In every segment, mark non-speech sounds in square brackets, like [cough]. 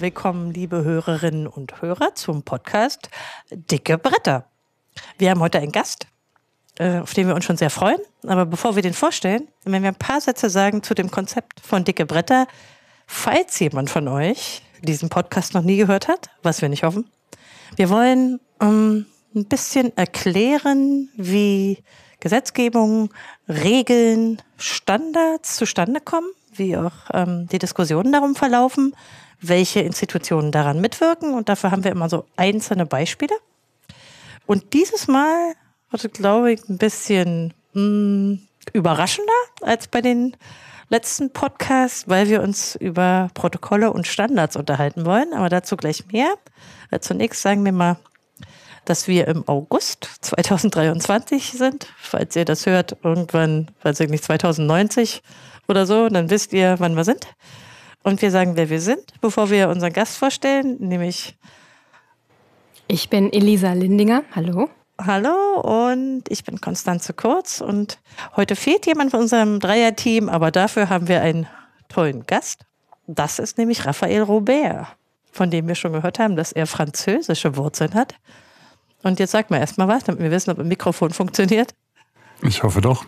Willkommen, liebe Hörerinnen und Hörer, zum Podcast Dicke Bretter. Wir haben heute einen Gast, auf den wir uns schon sehr freuen. Aber bevor wir den vorstellen, wenn wir ein paar Sätze sagen zu dem Konzept von Dicke Bretter, falls jemand von euch diesen Podcast noch nie gehört hat, was wir nicht hoffen, wir wollen um, ein bisschen erklären, wie Gesetzgebung, Regeln, Standards zustande kommen, wie auch ähm, die Diskussionen darum verlaufen welche Institutionen daran mitwirken. Und dafür haben wir immer so einzelne Beispiele. Und dieses Mal wird es, glaube ich, ein bisschen mh, hm, überraschender als bei den letzten Podcasts, weil wir uns über Protokolle und Standards unterhalten wollen. Aber dazu gleich mehr. Äh, zunächst sagen wir mal, dass wir im August 2023 sind. Falls ihr das hört, irgendwann, weiß ich nicht, 2090 oder so, dann wisst ihr, wann wir sind. Und wir sagen, wer wir sind, bevor wir unseren Gast vorstellen, nämlich. Ich bin Elisa Lindinger. Hallo. Hallo und ich bin Konstanze Kurz und heute fehlt jemand von unserem Dreierteam, aber dafür haben wir einen tollen Gast. Das ist nämlich Raphael Robert, von dem wir schon gehört haben, dass er französische Wurzeln hat. Und jetzt sag mal erstmal was, damit wir wissen, ob ein Mikrofon funktioniert. Ich hoffe doch.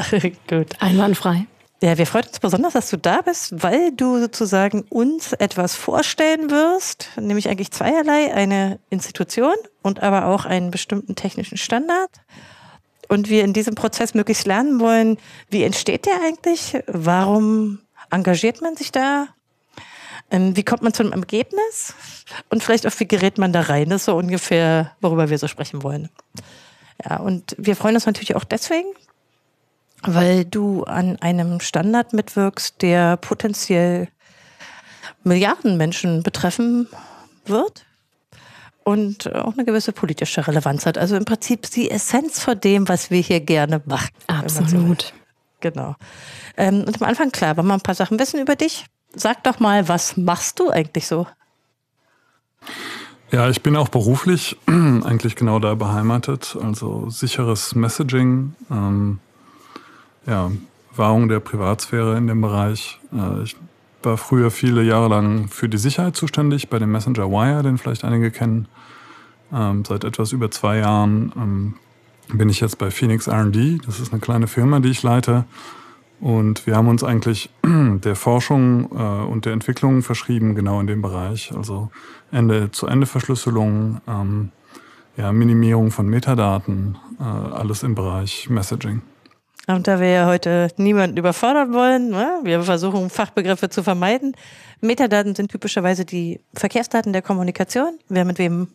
[laughs] Gut. Einwandfrei. Ja, wir freuen uns besonders, dass du da bist, weil du sozusagen uns etwas vorstellen wirst, nämlich eigentlich zweierlei, eine Institution und aber auch einen bestimmten technischen Standard. Und wir in diesem Prozess möglichst lernen wollen, wie entsteht der eigentlich? Warum engagiert man sich da? Ähm, wie kommt man zu einem Ergebnis? Und vielleicht auch, wie gerät man da rein? Das ist so ungefähr, worüber wir so sprechen wollen. Ja, und wir freuen uns natürlich auch deswegen, weil du an einem Standard mitwirkst, der potenziell Milliarden Menschen betreffen wird und auch eine gewisse politische Relevanz hat. Also im Prinzip die Essenz von dem, was wir hier gerne machen. Absolut. So genau. Ähm, und am Anfang, klar, wollen wir ein paar Sachen wissen über dich. Sag doch mal, was machst du eigentlich so? Ja, ich bin auch beruflich [clears throat] eigentlich genau da beheimatet. Also sicheres Messaging. Ähm, ja, Wahrung der Privatsphäre in dem Bereich. Äh, ich war früher viele Jahre lang für die Sicherheit zuständig bei dem Messenger Wire, den vielleicht einige kennen. Ähm, seit etwas über zwei Jahren ähm, bin ich jetzt bei Phoenix RD. Das ist eine kleine Firma, die ich leite. Und wir haben uns eigentlich [clears throat] der Forschung äh, und der Entwicklung verschrieben, genau in dem Bereich. Also Ende-zu-Ende-Verschlüsselung, ähm, ja, Minimierung von Metadaten, äh, alles im Bereich Messaging. Und da wir ja heute niemanden überfordern wollen, ne? wir versuchen Fachbegriffe zu vermeiden. Metadaten sind typischerweise die Verkehrsdaten der Kommunikation, wer mit wem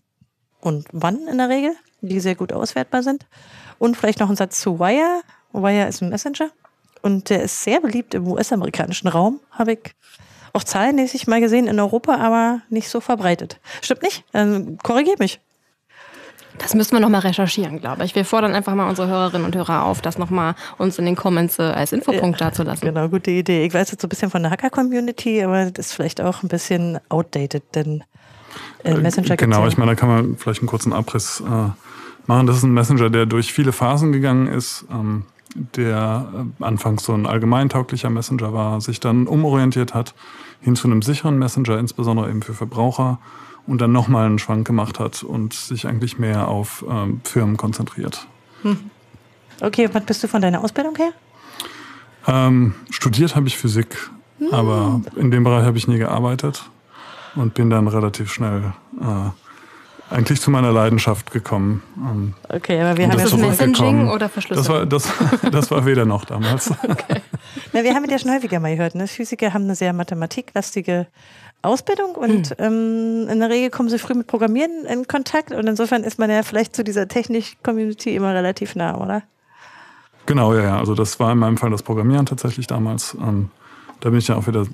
und wann in der Regel, die sehr gut auswertbar sind. Und vielleicht noch ein Satz zu Wire. Wire ist ein Messenger und der ist sehr beliebt im US-amerikanischen Raum, habe ich auch zahlenmäßig mal gesehen, in Europa aber nicht so verbreitet. Stimmt nicht? Ähm, korrigier mich. Das müssen wir nochmal recherchieren, glaube ich. Wir fordern einfach mal unsere Hörerinnen und Hörer auf, das nochmal uns in den Comments äh, als Infopunkt ja, dazulassen. Genau, gute Idee. Ich weiß jetzt so ein bisschen von der Hacker-Community, aber das ist vielleicht auch ein bisschen outdated, denn äh, Messenger Genau, ich meine, da kann man vielleicht einen kurzen Abriss äh, machen. Das ist ein Messenger, der durch viele Phasen gegangen ist. Ähm, der äh, anfangs so ein allgemeintauglicher Messenger war, sich dann umorientiert hat hin zu einem sicheren Messenger, insbesondere eben für Verbraucher und dann nochmal einen Schwank gemacht hat und sich eigentlich mehr auf ähm, Firmen konzentriert. Hm. Okay, was bist du von deiner Ausbildung her? Ähm, studiert habe ich Physik, hm. aber in dem Bereich habe ich nie gearbeitet und bin dann relativ schnell äh, eigentlich zu meiner Leidenschaft gekommen. Ähm, okay, aber wir haben ja das Messaging oder Verschlüsselung? Das war, das, [laughs] das war weder noch damals. okay. Na, wir haben ja schon häufiger mal gehört, ne? Physiker haben eine sehr mathematiklastige Ausbildung und hm. ähm, in der Regel kommen sie früh mit Programmieren in Kontakt und insofern ist man ja vielleicht zu dieser Technik-Community immer relativ nah, oder? Genau, ja, ja. Also das war in meinem Fall das Programmieren tatsächlich damals. Ähm, da bin ich ja auch wieder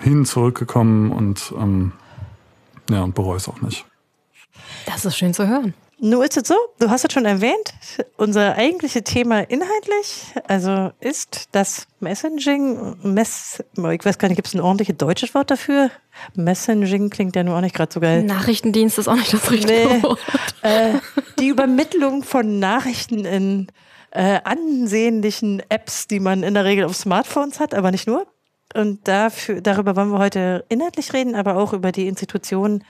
hin zurückgekommen und ähm, ja, und bereue es auch nicht. Das ist schön zu hören. Nun ist es so, du hast es schon erwähnt, unser eigentliches Thema inhaltlich, also ist das Messaging, Mess, ich weiß gar nicht, gibt es ein ordentliches deutsches Wort dafür? Messaging klingt ja nur auch nicht gerade so geil. Nachrichtendienst ist auch nicht das richtige nee, Wort. Äh, die Übermittlung von Nachrichten in äh, ansehnlichen Apps, die man in der Regel auf Smartphones hat, aber nicht nur. Und dafür, darüber wollen wir heute inhaltlich reden, aber auch über die Institutionen,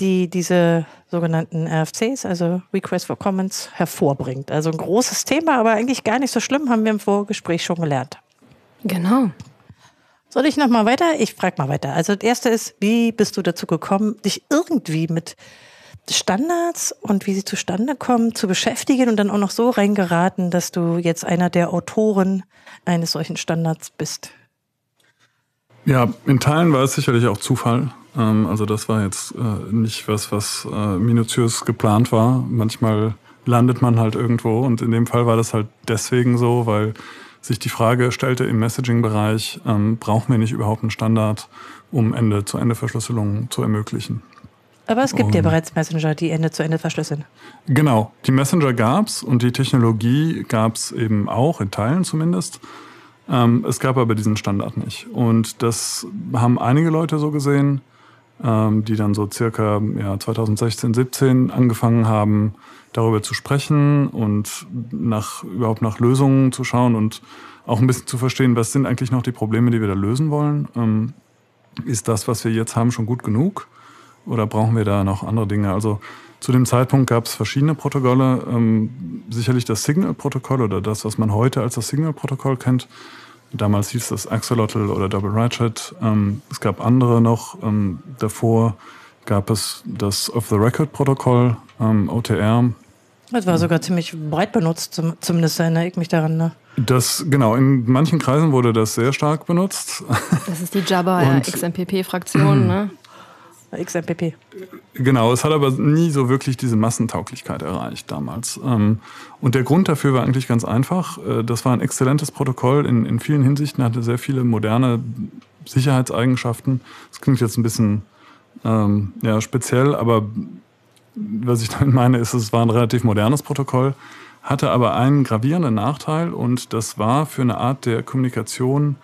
die diese sogenannten RFCs, also Request for Comments, hervorbringt. Also ein großes Thema, aber eigentlich gar nicht so schlimm, haben wir im Vorgespräch schon gelernt. Genau. Soll ich noch mal weiter? Ich frage mal weiter. Also das erste ist, wie bist du dazu gekommen, dich irgendwie mit Standards und wie sie zustande kommen zu beschäftigen und dann auch noch so reingeraten, dass du jetzt einer der Autoren eines solchen Standards bist? Ja, in Teilen war es sicherlich auch Zufall. Ähm, also das war jetzt äh, nicht was, was äh, minutiös geplant war. Manchmal landet man halt irgendwo und in dem Fall war das halt deswegen so, weil sich die Frage stellte im Messaging-Bereich, ähm, brauchen wir nicht überhaupt einen Standard, um Ende-zu-Ende-Verschlüsselung zu ermöglichen? Aber es gibt und, ja bereits Messenger, die Ende-zu-Ende verschlüsseln. Genau, die Messenger gab's und die Technologie gab's eben auch, in Teilen zumindest. Ähm, es gab aber diesen Standard nicht. Und das haben einige Leute so gesehen ähm, die dann so circa ja, 2016, 17 angefangen haben, darüber zu sprechen und nach, überhaupt nach Lösungen zu schauen und auch ein bisschen zu verstehen, was sind eigentlich noch die Probleme, die wir da lösen wollen. Ähm, ist das, was wir jetzt haben, schon gut genug? Oder brauchen wir da noch andere Dinge? Also zu dem Zeitpunkt gab es verschiedene Protokolle. Ähm, sicherlich das Signal-Protokoll oder das, was man heute als das Signal-Protokoll kennt, Damals hieß das Axolotl oder Double Ratchet. Ähm, es gab andere noch. Ähm, davor gab es das Off-the-Record-Protokoll, ähm, OTR. Das war sogar ziemlich breit benutzt, zumindest erinnere ich mich daran. Ne? Das, genau, in manchen Kreisen wurde das sehr stark benutzt. Das ist die Jabba [laughs] XMPP-Fraktion, ne? XMPP. Genau, es hat aber nie so wirklich diese Massentauglichkeit erreicht damals. Ähm, und der Grund dafür war eigentlich ganz einfach. Äh, das war ein exzellentes Protokoll in, in vielen Hinsichten, hatte sehr viele moderne Sicherheitseigenschaften. Das klingt jetzt ein bisschen ähm, ja, speziell, aber was ich [laughs] damit meine, ist, es war ein relativ modernes Protokoll, hatte aber einen gravierenden Nachteil und das war für eine Art der Kommunikation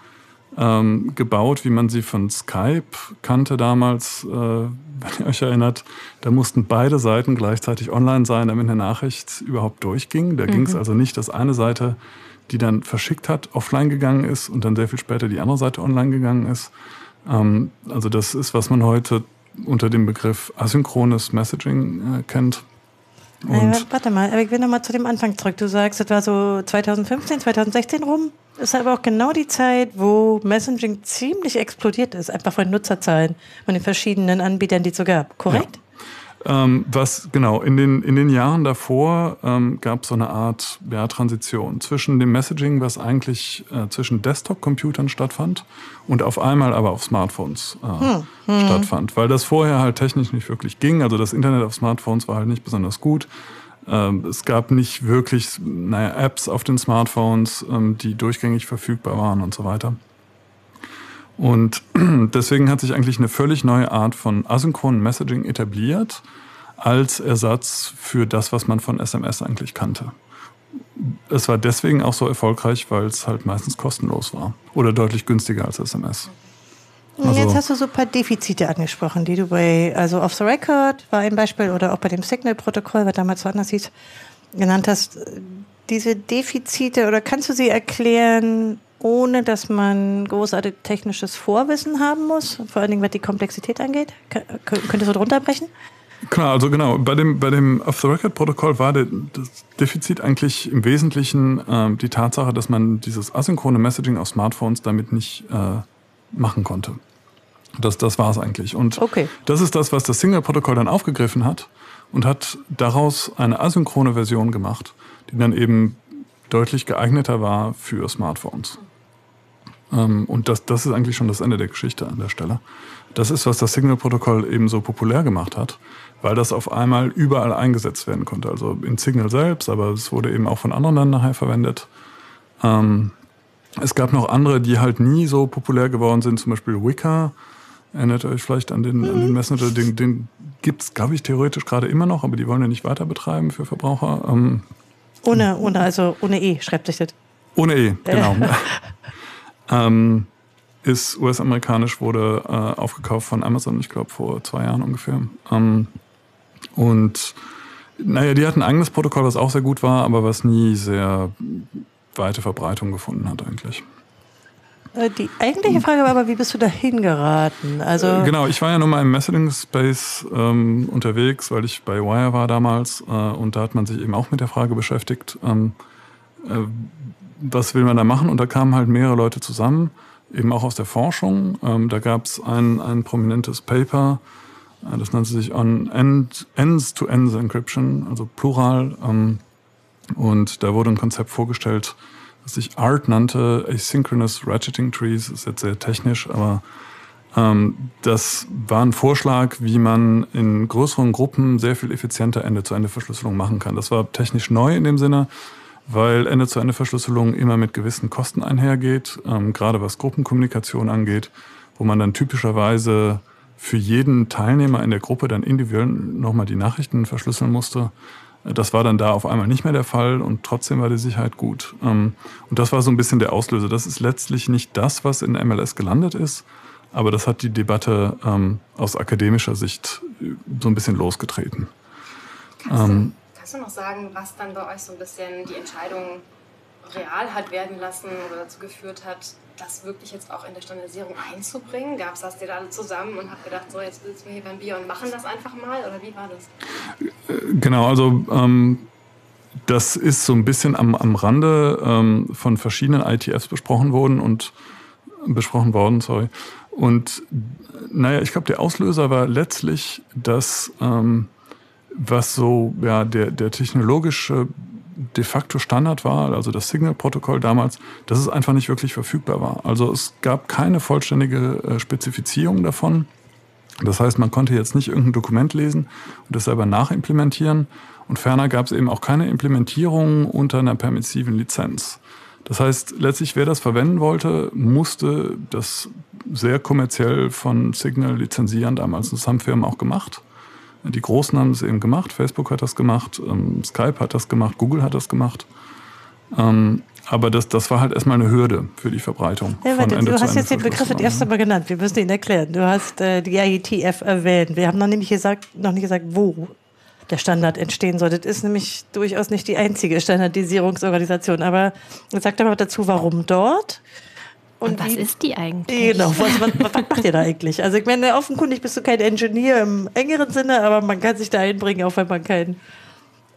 ähm, gebaut, wie man sie von Skype kannte damals, äh, wenn ihr euch erinnert. Da mussten beide Seiten gleichzeitig online sein, damit eine Nachricht überhaupt durchging. Da mhm. ging es also nicht, dass eine Seite, die dann verschickt hat, offline gegangen ist und dann sehr viel später die andere Seite online gegangen ist. Ähm, also das ist, was man heute unter dem Begriff asynchrones Messaging äh, kennt. Und warte mal, aber ich will nochmal zu dem Anfang zurück. Du sagst, das war so 2015, 2016 rum. Das ist aber auch genau die Zeit, wo Messaging ziemlich explodiert ist, einfach von Nutzerzahlen von den verschiedenen Anbietern, die es so gab. Korrekt? Ja. Ähm, was genau in den in den Jahren davor ähm, gab es so eine Art ja, Transition zwischen dem Messaging, was eigentlich äh, zwischen Desktop-Computern stattfand und auf einmal aber auf Smartphones äh, hm. Hm. stattfand, weil das vorher halt technisch nicht wirklich ging. Also das Internet auf Smartphones war halt nicht besonders gut. Ähm, es gab nicht wirklich naja, Apps auf den Smartphones, ähm, die durchgängig verfügbar waren und so weiter. Und [clears throat] deswegen hat sich eigentlich eine völlig neue Art von asynchronen Messaging etabliert als Ersatz für das, was man von SMS eigentlich kannte. Es war deswegen auch so erfolgreich, weil es halt meistens kostenlos war oder deutlich günstiger als SMS. Also Jetzt hast du so ein paar Defizite angesprochen, die du bei, also Off the Record war ein Beispiel oder auch bei dem Signal-Protokoll, was damals so anders hieß, genannt hast. Diese Defizite oder kannst du sie erklären, ohne dass man großartig technisches Vorwissen haben muss, vor allen Dingen was die Komplexität angeht? Könntest du drunter brechen? Klar, also genau, bei dem, bei dem Off-the-Record-Protokoll war das Defizit eigentlich im Wesentlichen äh, die Tatsache, dass man dieses asynchrone Messaging auf Smartphones damit nicht äh, machen konnte. Das, das war es eigentlich. Und okay. das ist das, was das Signal-Protokoll dann aufgegriffen hat und hat daraus eine asynchrone Version gemacht, die dann eben deutlich geeigneter war für Smartphones. Ähm, und das, das ist eigentlich schon das Ende der Geschichte an der Stelle. Das ist, was das Signal-Protokoll eben so populär gemacht hat, weil das auf einmal überall eingesetzt werden konnte. Also in Signal selbst, aber es wurde eben auch von anderen dann nachher verwendet. Ähm, es gab noch andere, die halt nie so populär geworden sind, zum Beispiel Wicca. Erinnert euch vielleicht an den, an den Messenger, den, den, gibt es, glaube ich, theoretisch gerade immer noch, aber die wollen ja nicht weiter betreiben für Verbraucher. Ähm, ohne, ohne, also ohne E schreibt sich das. Ohne E, genau. [laughs] ähm, ist US-amerikanisch, wurde äh, aufgekauft von Amazon, ich glaube vor zwei Jahren ungefähr. Ähm, und naja, die hatten ein eigenes Protokoll, was auch sehr gut war, aber was nie sehr weite Verbreitung gefunden hat eigentlich. Äh, die eigentliche Frage war aber, wie bist du dahin geraten? Also äh, genau, ich war ja nur mal im Messaging-Space ähm, unterwegs, weil ich bei Wire war damals äh, und da hat man sich eben auch mit der Frage beschäftigt, ähm, äh, was will man da machen? Und da kamen halt mehrere Leute zusammen, eben auch aus der Forschung. Ähm, da gab es ein, ein prominentes Paper, äh, das nannte sich on Ends-to-Ends Encryption, also plural. Ähm, und da wurde ein Konzept vorgestellt, was sich ART nannte, Asynchronous Ratcheting Trees, ist jetzt sehr technisch, aber ähm, das war ein Vorschlag, wie man in größeren Gruppen sehr viel effizienter Ende-zu-Ende-Verschlüsselung machen kann. Das war technisch neu in dem Sinne, weil Ende-zu-Ende-Verschlüsselung immer mit gewissen Kosten einhergeht, ähm, gerade was Gruppenkommunikation angeht, wo man dann typischerweise für jeden Teilnehmer in der Gruppe dann individuell nochmal die Nachrichten verschlüsseln musste. Das war dann da auf einmal nicht mehr der Fall und trotzdem war die Sicherheit gut. Ähm, und das war so ein bisschen der Auslöser. Das ist letztlich nicht das, was in MLS gelandet ist, aber das hat die Debatte ähm, aus akademischer Sicht äh, so ein bisschen losgetreten. Kannst du, ähm, kannst du noch sagen, was dann bei euch so ein bisschen die Entscheidung real hat werden lassen oder dazu geführt hat, das wirklich jetzt auch in der Standardisierung einzubringen? Gab es das dir da alle zusammen und habt gedacht, so jetzt sitzen wir hier beim Bier und machen das einfach mal? Oder wie war das? Äh, genau, also ähm, das ist so ein bisschen am, am Rande ähm, von verschiedenen ITFs besprochen worden und besprochen worden, sorry. Und naja, ich glaube, der Auslöser war letztlich, dass ähm, was so ja, der, der technologische de facto Standard war, also das Signal-Protokoll damals, dass es einfach nicht wirklich verfügbar war. Also es gab keine vollständige äh, Spezifizierung davon. Das heißt, man konnte jetzt nicht irgendein Dokument lesen und das selber nachimplementieren. Und ferner gab es eben auch keine Implementierung unter einer permissiven Lizenz. Das heißt, letztlich, wer das verwenden wollte, musste das sehr kommerziell von Signal lizenzieren damals. Das haben Firmen auch gemacht. Die Großen haben es eben gemacht, Facebook hat das gemacht, ähm, Skype hat das gemacht, Google hat das gemacht. Ähm, aber das, das war halt erstmal eine Hürde für die Verbreitung. Ja, warte, du hast jetzt den Begriff das erste Mal genannt. Wir müssen ihn erklären. Du hast äh, die IETF erwähnt. Wir haben noch nämlich gesagt, noch nicht gesagt, wo der Standard entstehen soll. Das ist nämlich durchaus nicht die einzige Standardisierungsorganisation. Aber sag doch mal dazu, warum dort? Und, was ist die eigentlich? Genau, was, was, was, macht ihr da eigentlich? Also ich meine, offenkundig bist du kein Ingenieur im engeren Sinne, aber man kann sich da einbringen, auch wenn man kein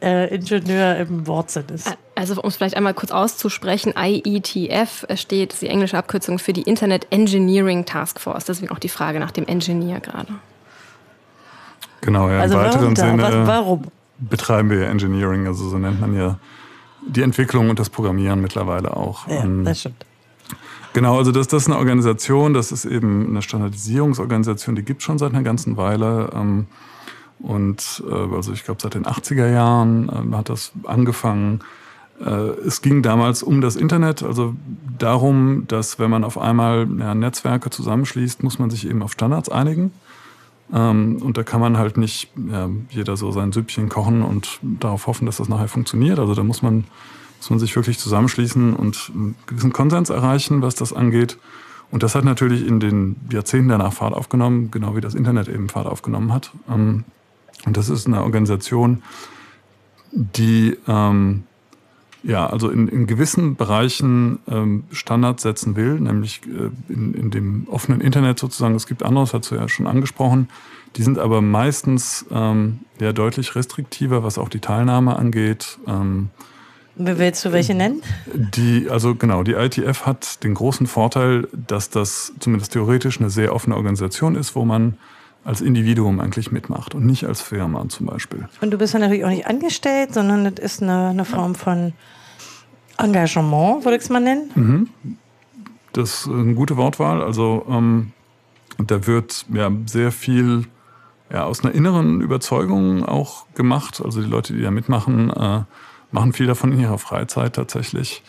äh, Ingenieur im Wortsinn ist. Also um es vielleicht einmal kurz auszusprechen, IETF steht, ist die englische Abkürzung für die Internet Engineering Task Force. Deswegen auch die Frage nach dem Engineer gerade. Genau, ja, also im weiteren Sinne was, warum? betreiben wir Engineering, also so nennt man ja die Entwicklung und das Programmieren mittlerweile auch. Ja, das stimmt. Genau, also das, das ist eine Organisation, das ist eben eine Standardisierungsorganisation, die gibt es schon seit einer ganzen Weile. Ähm, und äh, also ich glaube seit den 80er Jahren äh, hat das angefangen. Äh, es ging damals um das Internet, also darum, dass wenn man auf einmal ja, Netzwerke zusammenschließt, muss man sich eben auf Standards einigen. Ähm, und da kann man halt nicht ja, jeder so sein Süppchen kochen und darauf hoffen, dass das nachher funktioniert. Also da muss man muss man sich wirklich zusammenschließen und einen gewissen Konsens erreichen, was das angeht. Und das hat natürlich in den Jahrzehnten danach Fahrt aufgenommen, genau wie das Internet eben Fahrt aufgenommen hat. Ähm, und das ist eine Organisation, die ähm, ja also in, in gewissen Bereichen ähm, Standards setzen will, nämlich äh, in, in dem offenen Internet sozusagen. Es gibt anderes, hast du ja schon angesprochen. Die sind aber meistens ähm, ja deutlich restriktiver, was auch die Teilnahme angeht. Ähm, Willst du welche nennen? Die, also genau, die ITF hat den großen Vorteil, dass das zumindest theoretisch eine sehr offene Organisation ist, wo man als Individuum eigentlich mitmacht und nicht als Firma zum Beispiel. Und du bist ja natürlich auch nicht angestellt, sondern das ist eine, eine Form von Engagement, würde ich es mal nennen. Mhm. Das ist eine gute Wortwahl. Also ähm, da wird ja sehr viel ja, aus einer inneren Überzeugung auch gemacht. Also die Leute, die da mitmachen, äh, machen viel davon in ihrer Freizeit tatsächlich.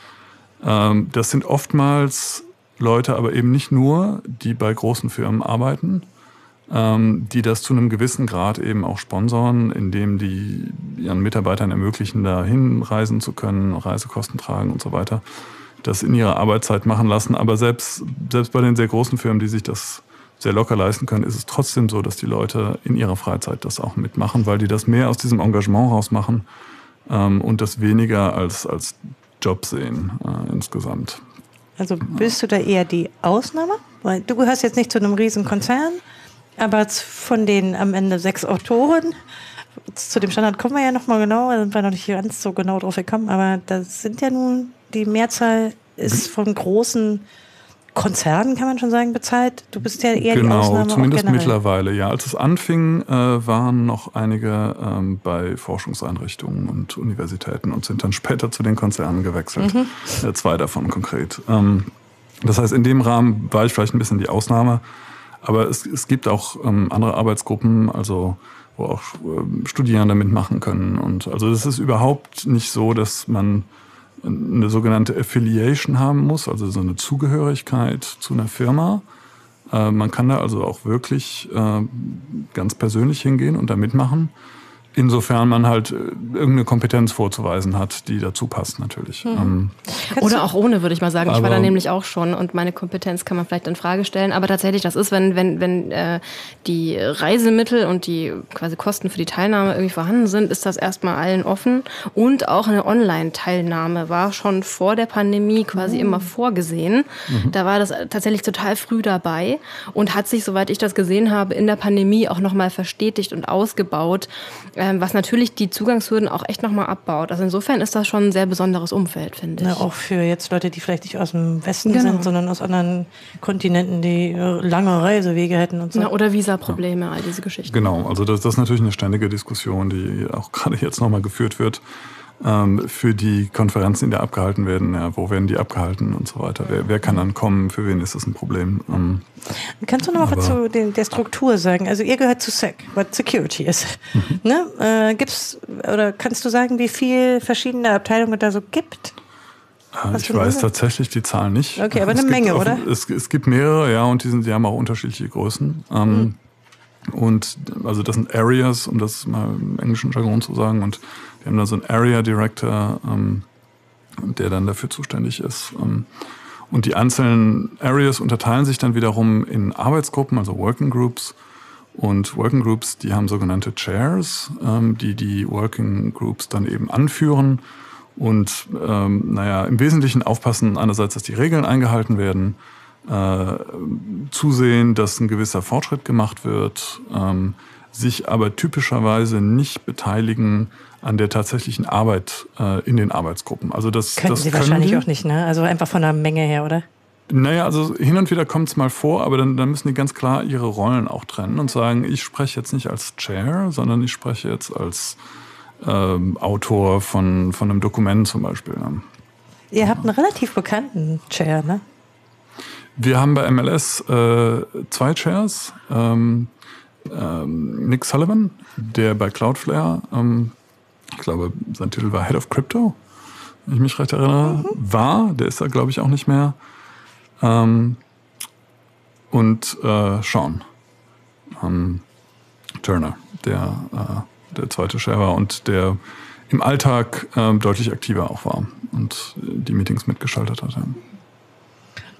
Ähm, das sind oftmals Leute, aber eben nicht nur, die bei großen Firmen arbeiten, ähm, die das zu einem gewissen Grad eben auch sponsoren, indem die ihren Mitarbeitern ermöglichen, da hinreisen zu können, Reisekosten tragen und so weiter, das in ihrer Arbeitszeit machen lassen. Aber selbst, selbst bei den sehr großen Firmen, die sich das sehr locker leisten können, ist es trotzdem so, dass die Leute in ihrer Freizeit das auch mitmachen, weil die das mehr aus diesem Engagement rausmachen ähm, und das weniger als, als Job sehen äh, insgesamt. Also bist du da eher die Ausnahme? Weil du gehörst jetzt nicht zu einem riesen Konzern, aber von den am Ende sechs Autoren, zu dem Standard kommen wir ja nochmal genau, da sind wir noch nicht ganz so genau drauf gekommen, aber das sind ja nun, die Mehrzahl ist von großen Konzernen, kann man schon sagen, bezahlt. Du bist ja eher genau, die Ausnahme. Genau, zumindest mittlerweile, ja. Als es anfing, äh, waren noch einige ähm, bei Forschungseinrichtungen und Universitäten und sind dann [laughs] später zu den Konzernen gewechselt. Mhm. Äh, zwei davon konkret. Ähm, das heißt, in dem Rahmen war ich vielleicht ein bisschen die Ausnahme. Aber es, es gibt auch ähm, andere Arbeitsgruppen, also wo auch äh, Studierende mitmachen können. Und also das ist überhaupt nicht so, dass man eine sogenannte Affiliation haben muss, also so eine Zugehörigkeit zu einer Firma. Äh, man kann da also auch wirklich äh, ganz persönlich hingehen und da mitmachen. Insofern man halt äh, irgendeine Kompetenz vorzuweisen hat, die dazu passt natürlich. Mhm. Ähm, Oder auch ohne, würde ich mal sagen. Ich war da nämlich auch schon und meine Kompetenz kann man vielleicht in Frage stellen. Aber tatsächlich, das ist, wenn, wenn, wenn äh, die Reisemittel und die quasi Kosten für die Teilnahme irgendwie vorhanden sind, ist das erstmal allen offen. Und auch eine Online-Teilnahme war schon vor der Pandemie quasi mhm. immer vorgesehen. Mhm. Da war das tatsächlich total früh dabei und hat sich, soweit ich das gesehen habe, in der Pandemie auch nochmal verstetigt und ausgebaut. Ähm, was natürlich die Zugangshürden auch echt nochmal abbaut. Also insofern ist das schon ein sehr besonderes Umfeld, finde ich. Ja, auch für jetzt Leute, die vielleicht nicht aus dem Westen genau. sind, sondern aus anderen Kontinenten, die äh, lange Reisewege hätten und so. Ja, oder Visaprobleme, ja. all diese Geschichten. Genau, also das, das ist natürlich eine ständige Diskussion, die auch [laughs] gerade jetzt nochmal geführt wird ähm, für die Konferenzen, die da abgehalten werden. Ja, wo werden die abgehalten und so weiter? Wer, wer kann dann kommen? Für wen ist das ein Problem? Ähm, Kannst du noch mal was zu den, der Struktur sagen? Also ihr gehört zu SEC, was Security ist. Mhm. Ne? Äh, gibt's oder kannst du sagen, wie viele verschiedene Abteilungen da so gibt? Äh, Hast ich weiß tatsächlich die Zahlen nicht. Okay, aber es eine Menge, auch, oder? Es, es, gibt mehrere, ja, und die, sind, die haben auch unterschiedliche Größen. Ähm, mhm. Und also das sind Areas, um das mal im englischen Jargon zu sagen. Und wir haben da so einen Area Director, ähm, der dann dafür zuständig ist. Ähm, und die einzelnen Areas unterteilen sich dann wiederum in Arbeitsgruppen, also Working Groups. Und Working Groups, die haben sogenannte Chairs, ähm, die die Working Groups dann eben anführen und, ähm, naja, im Wesentlichen aufpassen einerseits, dass die Regeln eingehalten werden, äh, zusehen, dass ein gewisser Fortschritt gemacht wird, ähm, sich aber typischerweise nicht beteiligen an der tatsächlichen Arbeit äh, in den Arbeitsgruppen. Also das, Könnten das Sie wahrscheinlich auch nicht, ne? Also einfach von der Menge her, oder? Naja, also hin und wieder kommt es mal vor, aber dann, dann müssen die ganz klar ihre Rollen auch trennen und sagen, ich spreche jetzt nicht als Chair, sondern ich spreche jetzt als ähm, Autor von, von einem Dokument zum Beispiel. Ihr habt einen relativ bekannten Chair, ne? Wir haben bei MLS äh, zwei Chairs. Ähm, ähm, Nick Sullivan, der bei Cloudflare, ähm, ich glaube, sein Titel war Head of Crypto, wenn ich mich recht erinnere, mhm. war. Der ist da, glaube ich, auch nicht mehr. Ähm, und äh, Sean ähm, Turner, der, äh, der zweite Chair war und der im Alltag äh, deutlich aktiver auch war und die Meetings mitgeschaltet hat. Ja.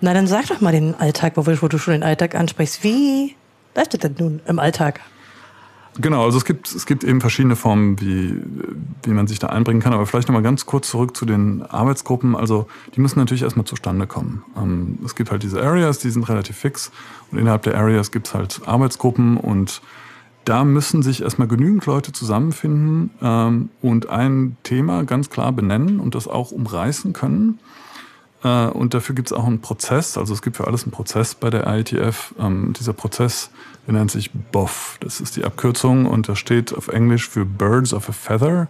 Na, dann sag doch mal den Alltag, wo, du schon den Alltag ansprichst. Wie läuft das denn nun im Alltag? Genau, also es gibt, es gibt eben verschiedene Formen, wie, wie man sich da einbringen kann. Aber vielleicht nochmal ganz kurz zurück zu den Arbeitsgruppen. Also die müssen natürlich erstmal zustande kommen. Ähm, es gibt halt diese Areas, die sind relativ fix. Und innerhalb der Areas gibt es halt Arbeitsgruppen und da müssen sich erstmal genügend Leute zusammenfinden ähm, und ein Thema ganz klar benennen und das auch umreißen können. Äh, und dafür gibt es auch einen Prozess. Also es gibt für alles einen Prozess bei der IETF. Ähm, dieser Prozess, der nennt sich BOF. Das ist die Abkürzung und das steht auf Englisch für Birds of a Feather.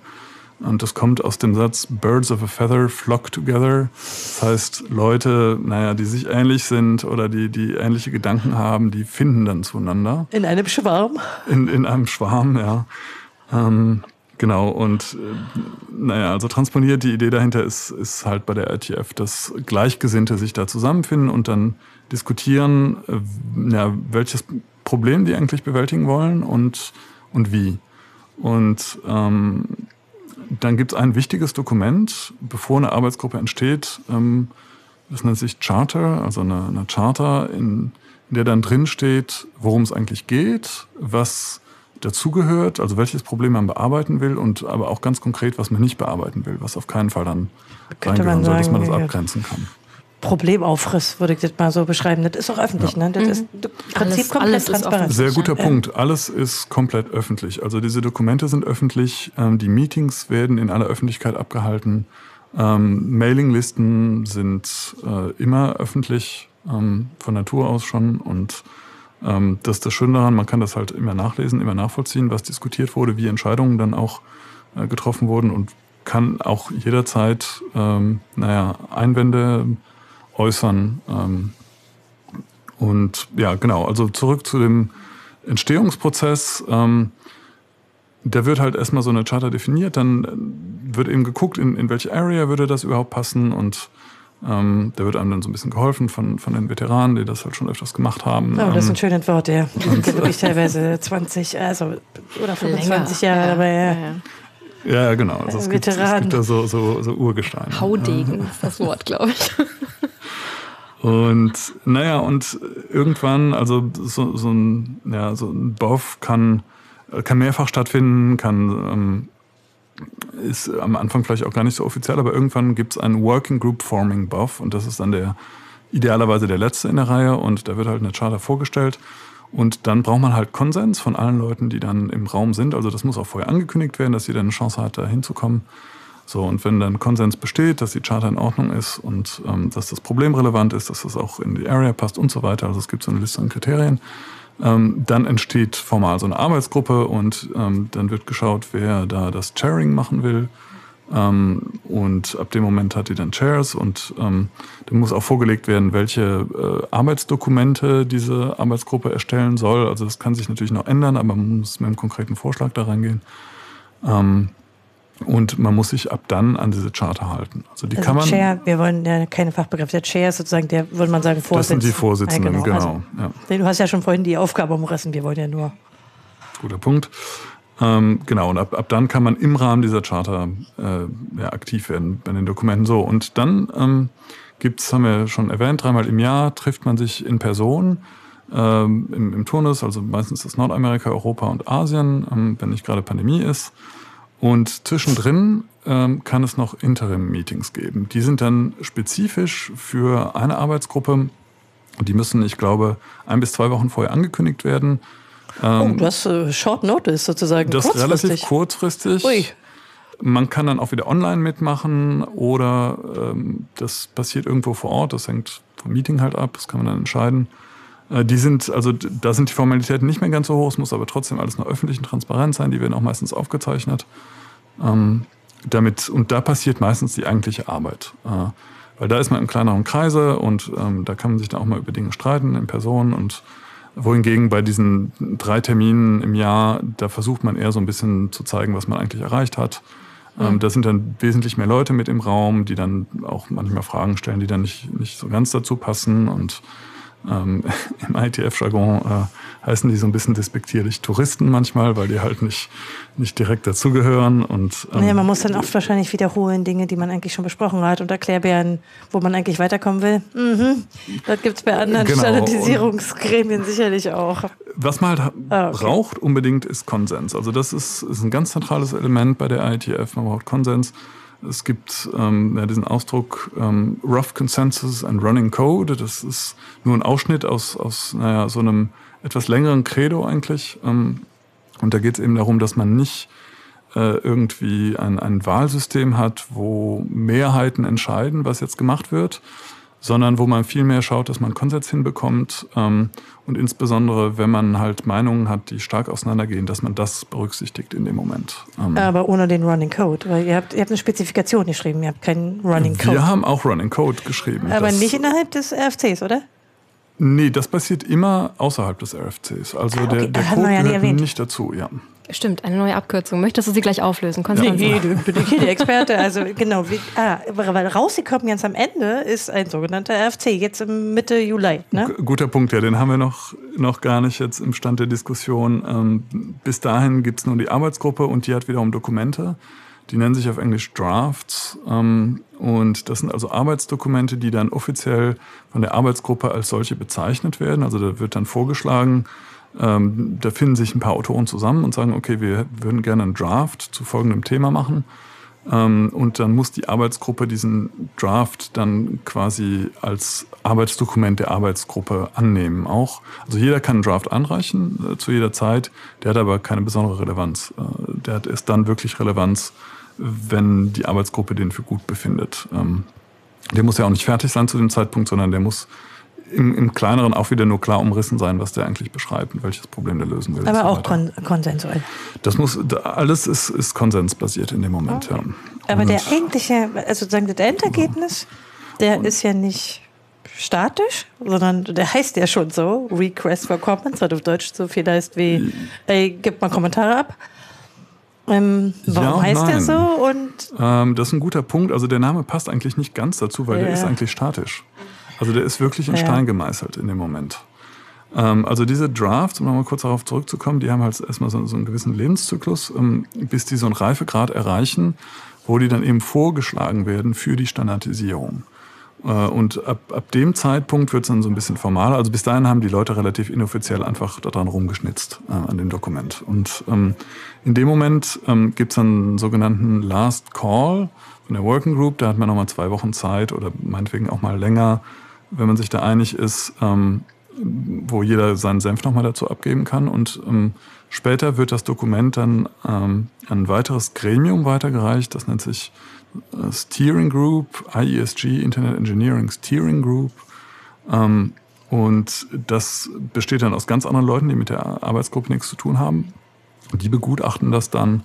Und das kommt aus dem Satz Birds of a Feather flock together. Das heißt, Leute, naja, die sich ähnlich sind oder die, die ähnliche Gedanken haben, die finden dann zueinander. In einem Schwarm? In, in einem Schwarm, ja. Ähm, Genau, und äh, naja, also transponiert, die Idee dahinter ist, ist halt bei der ITF, dass Gleichgesinnte sich da zusammenfinden und dann diskutieren, äh, ja, welches Problem die eigentlich bewältigen wollen und, und wie. Und ähm, dann gibt es ein wichtiges Dokument, bevor eine Arbeitsgruppe entsteht. Ähm, das nennt sich Charter, also eine, eine Charter, in, in der dann drin steht, worum es eigentlich geht, was dazugehört, also welches Problem man bearbeiten will und aber auch ganz konkret, was man nicht bearbeiten will, was auf keinen Fall dann reingehören soll, dass man das abgrenzen kann. Problemaufriss, würde ich das mal so beschreiben. Das ist auch öffentlich, ja. ne? Das mhm. ist im Prinzip alles, komplett alles transparent. Sehr guter ja. Punkt. Alles ist komplett öffentlich. Also diese Dokumente sind öffentlich, ähm, die Meetings werden in aller Öffentlichkeit abgehalten. Ähm, Mailinglisten sind äh, immer öffentlich, ähm, von Natur aus schon. Und ähm, das ist das Schöne daran, man kann das halt immer nachlesen, immer nachvollziehen, was diskutiert wurde, wie Entscheidungen dann auch äh, getroffen wurden und kann auch jederzeit, ähm, naja, Einwände äußern. Ähm, und ja, genau, also zurück zu dem Entstehungsprozess. Ähm, da wird halt erstmal so eine Charter definiert, dann wird eben geguckt, in, in welche Area würde das überhaupt passen und ähm, da wird einem dann so ein bisschen geholfen von, von den Veteranen, die das halt schon öfters gemacht haben. Oh, das ist ein ähm, schönes Wort, ja. Sind ja [laughs] wirklich teilweise 20, also oder 25 Länger. Jahre dabei. Ja. Ja, ja. genau. Also es, gibt, es gibt da so, so, so Urgesteine. Haudegen ist das Wort, glaube ich. [laughs] Und naja, und irgendwann, also so, so ein, ja, so ein BOF kann, kann mehrfach stattfinden, kann ähm, ist am Anfang vielleicht auch gar nicht so offiziell, aber irgendwann gibt es einen Working Group Forming BOF und das ist dann der idealerweise der letzte in der Reihe und da wird halt eine Charter vorgestellt. Und dann braucht man halt Konsens von allen Leuten, die dann im Raum sind. Also das muss auch vorher angekündigt werden, dass jeder eine Chance hat, da hinzukommen. So, und wenn dann Konsens besteht, dass die Charter in Ordnung ist und ähm, dass das Problem relevant ist, dass das auch in die Area passt und so weiter, also es gibt so eine Liste an Kriterien, ähm, dann entsteht formal so eine Arbeitsgruppe und ähm, dann wird geschaut, wer da das Chairing machen will. Ähm, und ab dem Moment hat die dann Chairs und ähm, dann muss auch vorgelegt werden, welche äh, Arbeitsdokumente diese Arbeitsgruppe erstellen soll. Also das kann sich natürlich noch ändern, aber man muss mit einem konkreten Vorschlag da reingehen. Ähm, und man muss sich ab dann an diese Charter halten. Also die also kann man. Chair, wir wollen ja keine Fachbegriffe. Der Chair ist sozusagen der, würde man sagen, Vorsitzende. Das sind die Vorsitzenden, ja, genau. genau also, ja. Du hast ja schon vorhin die Aufgabe umrissen. Wir wollen ja nur. Guter Punkt. Ähm, genau, und ab, ab dann kann man im Rahmen dieser Charter äh, ja, aktiv werden bei den Dokumenten. So, und dann ähm, gibt's, haben wir schon erwähnt, dreimal im Jahr trifft man sich in Person ähm, im, im Turnus, also meistens ist Nordamerika, Europa und Asien, ähm, wenn nicht gerade Pandemie ist. Und zwischendrin ähm, kann es noch Interim-Meetings geben. Die sind dann spezifisch für eine Arbeitsgruppe. Die müssen, ich glaube, ein bis zwei Wochen vorher angekündigt werden. Ähm, oh, du hast äh, Short Notice sozusagen. Das ist relativ kurzfristig. Ui. Man kann dann auch wieder online mitmachen oder ähm, das passiert irgendwo vor Ort. Das hängt vom Meeting halt ab. Das kann man dann entscheiden. Äh, die sind, also da sind die Formalitäten nicht mehr ganz so hoch, es muss aber trotzdem alles noch öffentlich und transparent sein, die werden auch meistens aufgezeichnet. Ähm, damit, und da passiert meistens die eigentliche Arbeit. Äh, weil da ist man im kleineren Kreise und ähm, da kann man sich dann auch mal über Dinge streiten in Person und wohingegen bei diesen drei Terminen im Jahr, da versucht man eher so ein bisschen zu zeigen, was man eigentlich erreicht hat. Ähm, mhm. Da sind dann wesentlich mehr Leute mit im Raum, die dann auch manchmal Fragen stellen, die dann nicht, nicht so ganz dazu passen und ähm, [laughs] Im ITF-Jargon äh, heißen die so ein bisschen despektierlich Touristen manchmal, weil die halt nicht, nicht direkt dazugehören. Und, ähm, nee, man muss dann oft wahrscheinlich wiederholen Dinge, die man eigentlich schon besprochen hat und Erklärbären, wo man eigentlich weiterkommen will. Mhm. Das gibt es bei anderen genau. Standardisierungsgremien sicherlich auch. Was man halt ah, okay. braucht unbedingt ist Konsens. Also das ist, ist ein ganz zentrales Element bei der ITF. Man braucht Konsens. Es gibt ähm, diesen Ausdruck ähm, Rough Consensus and Running Code. Das ist nur ein Ausschnitt aus, aus naja, so einem etwas längeren Credo eigentlich. Ähm, und da geht es eben darum, dass man nicht äh, irgendwie ein, ein Wahlsystem hat, wo Mehrheiten entscheiden, was jetzt gemacht wird, sondern wo man viel mehr schaut, dass man Konsens hinbekommt ähm, und insbesondere, wenn man halt Meinungen hat, die stark auseinandergehen, dass man das berücksichtigt in dem Moment. Ähm, Aber ohne den Running Code, weil ihr habt, ihr habt eine Spezifikation geschrieben, ihr habt keinen Running Code. Wir haben auch Running Code geschrieben. Aber nicht innerhalb des RFCs, oder? Nee, das passiert immer außerhalb des RFCs. Also ah, okay. der, der Code ja gehört nicht dazu, ja. Stimmt, eine neue Abkürzung. Möchtest du sie gleich auflösen? Konstanze? Nee, du bist hier die [laughs] Experte. Also genau, wie, ah, weil rausgekommen ganz am Ende ist ein sogenannter RFC, jetzt Mitte Juli. Ne? Guter Punkt, ja, den haben wir noch, noch gar nicht jetzt im Stand der Diskussion. Ähm, bis dahin gibt es nur die Arbeitsgruppe und die hat wiederum Dokumente. Die nennen sich auf Englisch Drafts. Ähm, und das sind also Arbeitsdokumente, die dann offiziell von der Arbeitsgruppe als solche bezeichnet werden. Also da wird dann vorgeschlagen, ähm, da finden sich ein paar Autoren zusammen und sagen, okay, wir würden gerne einen Draft zu folgendem Thema machen. Ähm, und dann muss die Arbeitsgruppe diesen Draft dann quasi als Arbeitsdokument der Arbeitsgruppe annehmen auch. Also jeder kann einen Draft anreichen äh, zu jeder Zeit, der hat aber keine besondere Relevanz. Äh, der hat erst dann wirklich Relevanz, wenn die Arbeitsgruppe den für gut befindet. Ähm, der muss ja auch nicht fertig sein zu dem Zeitpunkt, sondern der muss im, im Kleineren auch wieder nur klar umrissen sein, was der eigentlich beschreibt und welches Problem der lösen will. Aber so auch kon konsensuell. Das muss, alles ist, ist konsensbasiert in dem Moment, okay. ja. Aber und der eigentliche, also sozusagen das Endergebnis, der ist ja nicht statisch, sondern der heißt ja schon so, Request for Comments, was auf Deutsch so viel heißt wie, ey, gib mal Kommentare ab. Ähm, warum ja heißt nein. der so? Und ähm, das ist ein guter Punkt. Also der Name passt eigentlich nicht ganz dazu, weil ja. der ist eigentlich statisch. Also der ist wirklich in ja. Stein gemeißelt in dem Moment. Ähm, also diese Drafts, um nochmal kurz darauf zurückzukommen, die haben halt erstmal so, so einen gewissen Lebenszyklus, ähm, bis die so einen Reifegrad erreichen, wo die dann eben vorgeschlagen werden für die Standardisierung. Äh, und ab, ab dem Zeitpunkt wird es dann so ein bisschen formaler. Also bis dahin haben die Leute relativ inoffiziell einfach daran rumgeschnitzt äh, an dem Dokument. Und ähm, in dem Moment ähm, gibt es dann einen sogenannten Last Call von der Working Group. Da hat man nochmal zwei Wochen Zeit oder meinetwegen auch mal länger, wenn man sich da einig ist, ähm, wo jeder seinen Senf nochmal dazu abgeben kann. Und ähm, später wird das Dokument dann ähm, an ein weiteres Gremium weitergereicht. Das nennt sich äh, Steering Group, IESG, Internet Engineering Steering Group. Ähm, und das besteht dann aus ganz anderen Leuten, die mit der Arbeitsgruppe nichts zu tun haben. Die begutachten das dann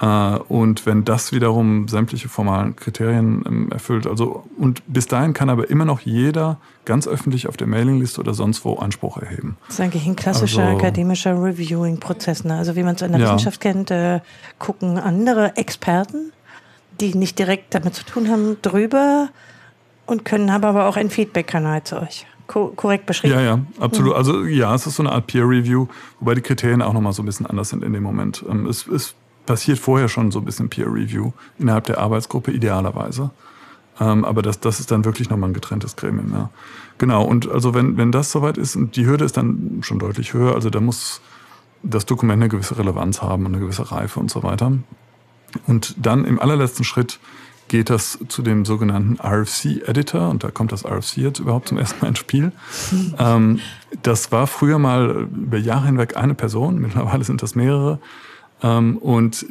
und wenn das wiederum sämtliche formalen Kriterien ähm, erfüllt, also und bis dahin kann aber immer noch jeder ganz öffentlich auf der Mailingliste oder sonst wo Anspruch erheben. Das ist eigentlich ein klassischer also, akademischer Reviewing-Prozess. Ne? Also wie man es in der ja. Wissenschaft kennt, äh, gucken andere Experten, die nicht direkt damit zu tun haben, drüber und können haben aber auch ein Feedback-Kanal zu euch. Ko korrekt beschrieben. Ja, ja, absolut. Mhm. Also ja, es ist so eine Art Peer Review, wobei die Kriterien auch nochmal so ein bisschen anders sind in dem Moment. Ähm, es ist passiert vorher schon so ein bisschen Peer Review innerhalb der Arbeitsgruppe, idealerweise. Ähm, aber das, das ist dann wirklich nochmal ein getrenntes Gremium, ja. Genau, und also wenn, wenn das soweit ist, und die Hürde ist dann schon deutlich höher, also da muss das Dokument eine gewisse Relevanz haben und eine gewisse Reife und so weiter. Und dann im allerletzten Schritt geht das zu dem sogenannten RFC-Editor und da kommt das RFC jetzt überhaupt zum ersten Mal ins Spiel. [laughs] ähm, das war früher mal über Jahre hinweg eine Person, [laughs] mittlerweile sind das mehrere. Ähm, und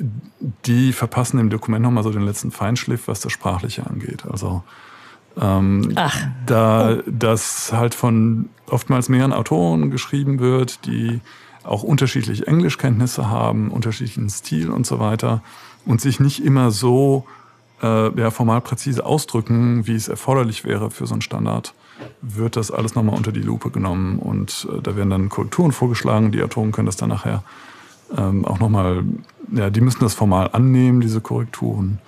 die verpassen im Dokument nochmal so den letzten Feinschliff, was das Sprachliche angeht. Also ähm, Ach. da oh. das halt von oftmals mehreren Autoren geschrieben wird, die auch unterschiedliche Englischkenntnisse haben, unterschiedlichen Stil und so weiter und sich nicht immer so äh, ja, formal präzise ausdrücken, wie es erforderlich wäre für so einen Standard, wird das alles nochmal unter die Lupe genommen und äh, da werden dann Korrekturen vorgeschlagen. Die Autoren können das dann nachher ähm, auch nochmal, ja, die müssen das formal annehmen, diese Korrekturen.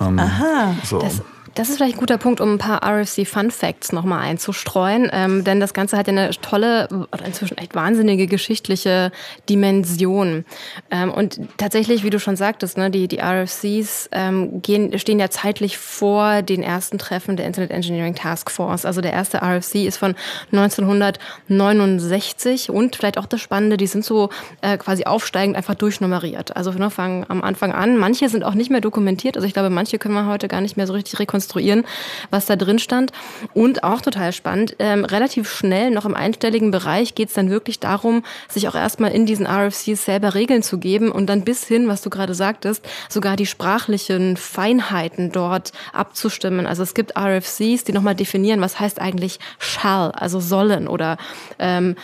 Ähm, Aha, so. das, das ist vielleicht ein guter Punkt, um ein paar RFC Fun Facts nochmal einzustreuen, ähm, denn das Ganze hat ja eine tolle, oder inzwischen echt wahnsinnige geschichtliche Dimension. Ähm, und tatsächlich, wie du schon sagtest, ne, die, die RFCs ähm, gehen, stehen ja zeitlich vor den ersten Treffen der Internet Engineering Task Force. Also der erste RFC ist von 1969 und vielleicht auch das Spannende, die sind so äh, quasi aufsteigend einfach durchnummeriert. Also ne, fangen am Anfang an. Manche sind auch nicht mehr dokumentiert. Also ich glaube, manche können wir heute gar nicht mehr so richtig rekonstruieren rekonstruieren, was da drin stand. Und auch total spannend, ähm, relativ schnell, noch im einstelligen Bereich, geht es dann wirklich darum, sich auch erstmal in diesen RFCs selber Regeln zu geben und dann bis hin, was du gerade sagtest, sogar die sprachlichen Feinheiten dort abzustimmen. Also es gibt RFCs, die nochmal definieren, was heißt eigentlich shall, also sollen oder ähm,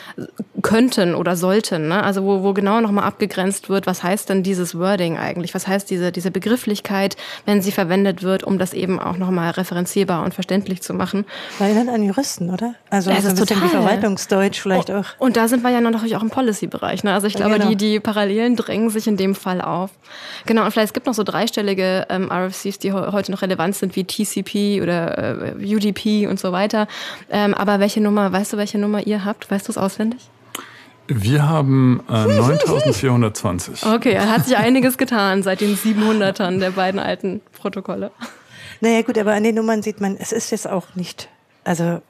könnten oder sollten. Ne? Also wo, wo genau nochmal abgegrenzt wird, was heißt denn dieses Wording eigentlich? Was heißt diese, diese Begrifflichkeit, wenn sie verwendet wird, um das eben auch nochmal referenzierbar und verständlich zu machen? Erinnert an Juristen, oder? Also das ist total. wie Verwaltungsdeutsch vielleicht auch. Und da sind wir ja natürlich auch im Policy-Bereich. Ne? Also ich glaube, genau. die, die Parallelen drängen sich in dem Fall auf. Genau, und vielleicht es gibt noch so dreistellige ähm, RFCs, die heute noch relevant sind, wie TCP oder äh, UDP und so weiter. Ähm, aber welche Nummer, weißt du, welche Nummer ihr habt? Weißt du es auswendig? Wir haben äh, [laughs] 9420. Okay, er hat sich einiges getan seit den 700ern der beiden alten Protokolle. Naja gut, aber an den Nummern sieht man, es ist jetzt auch nicht, also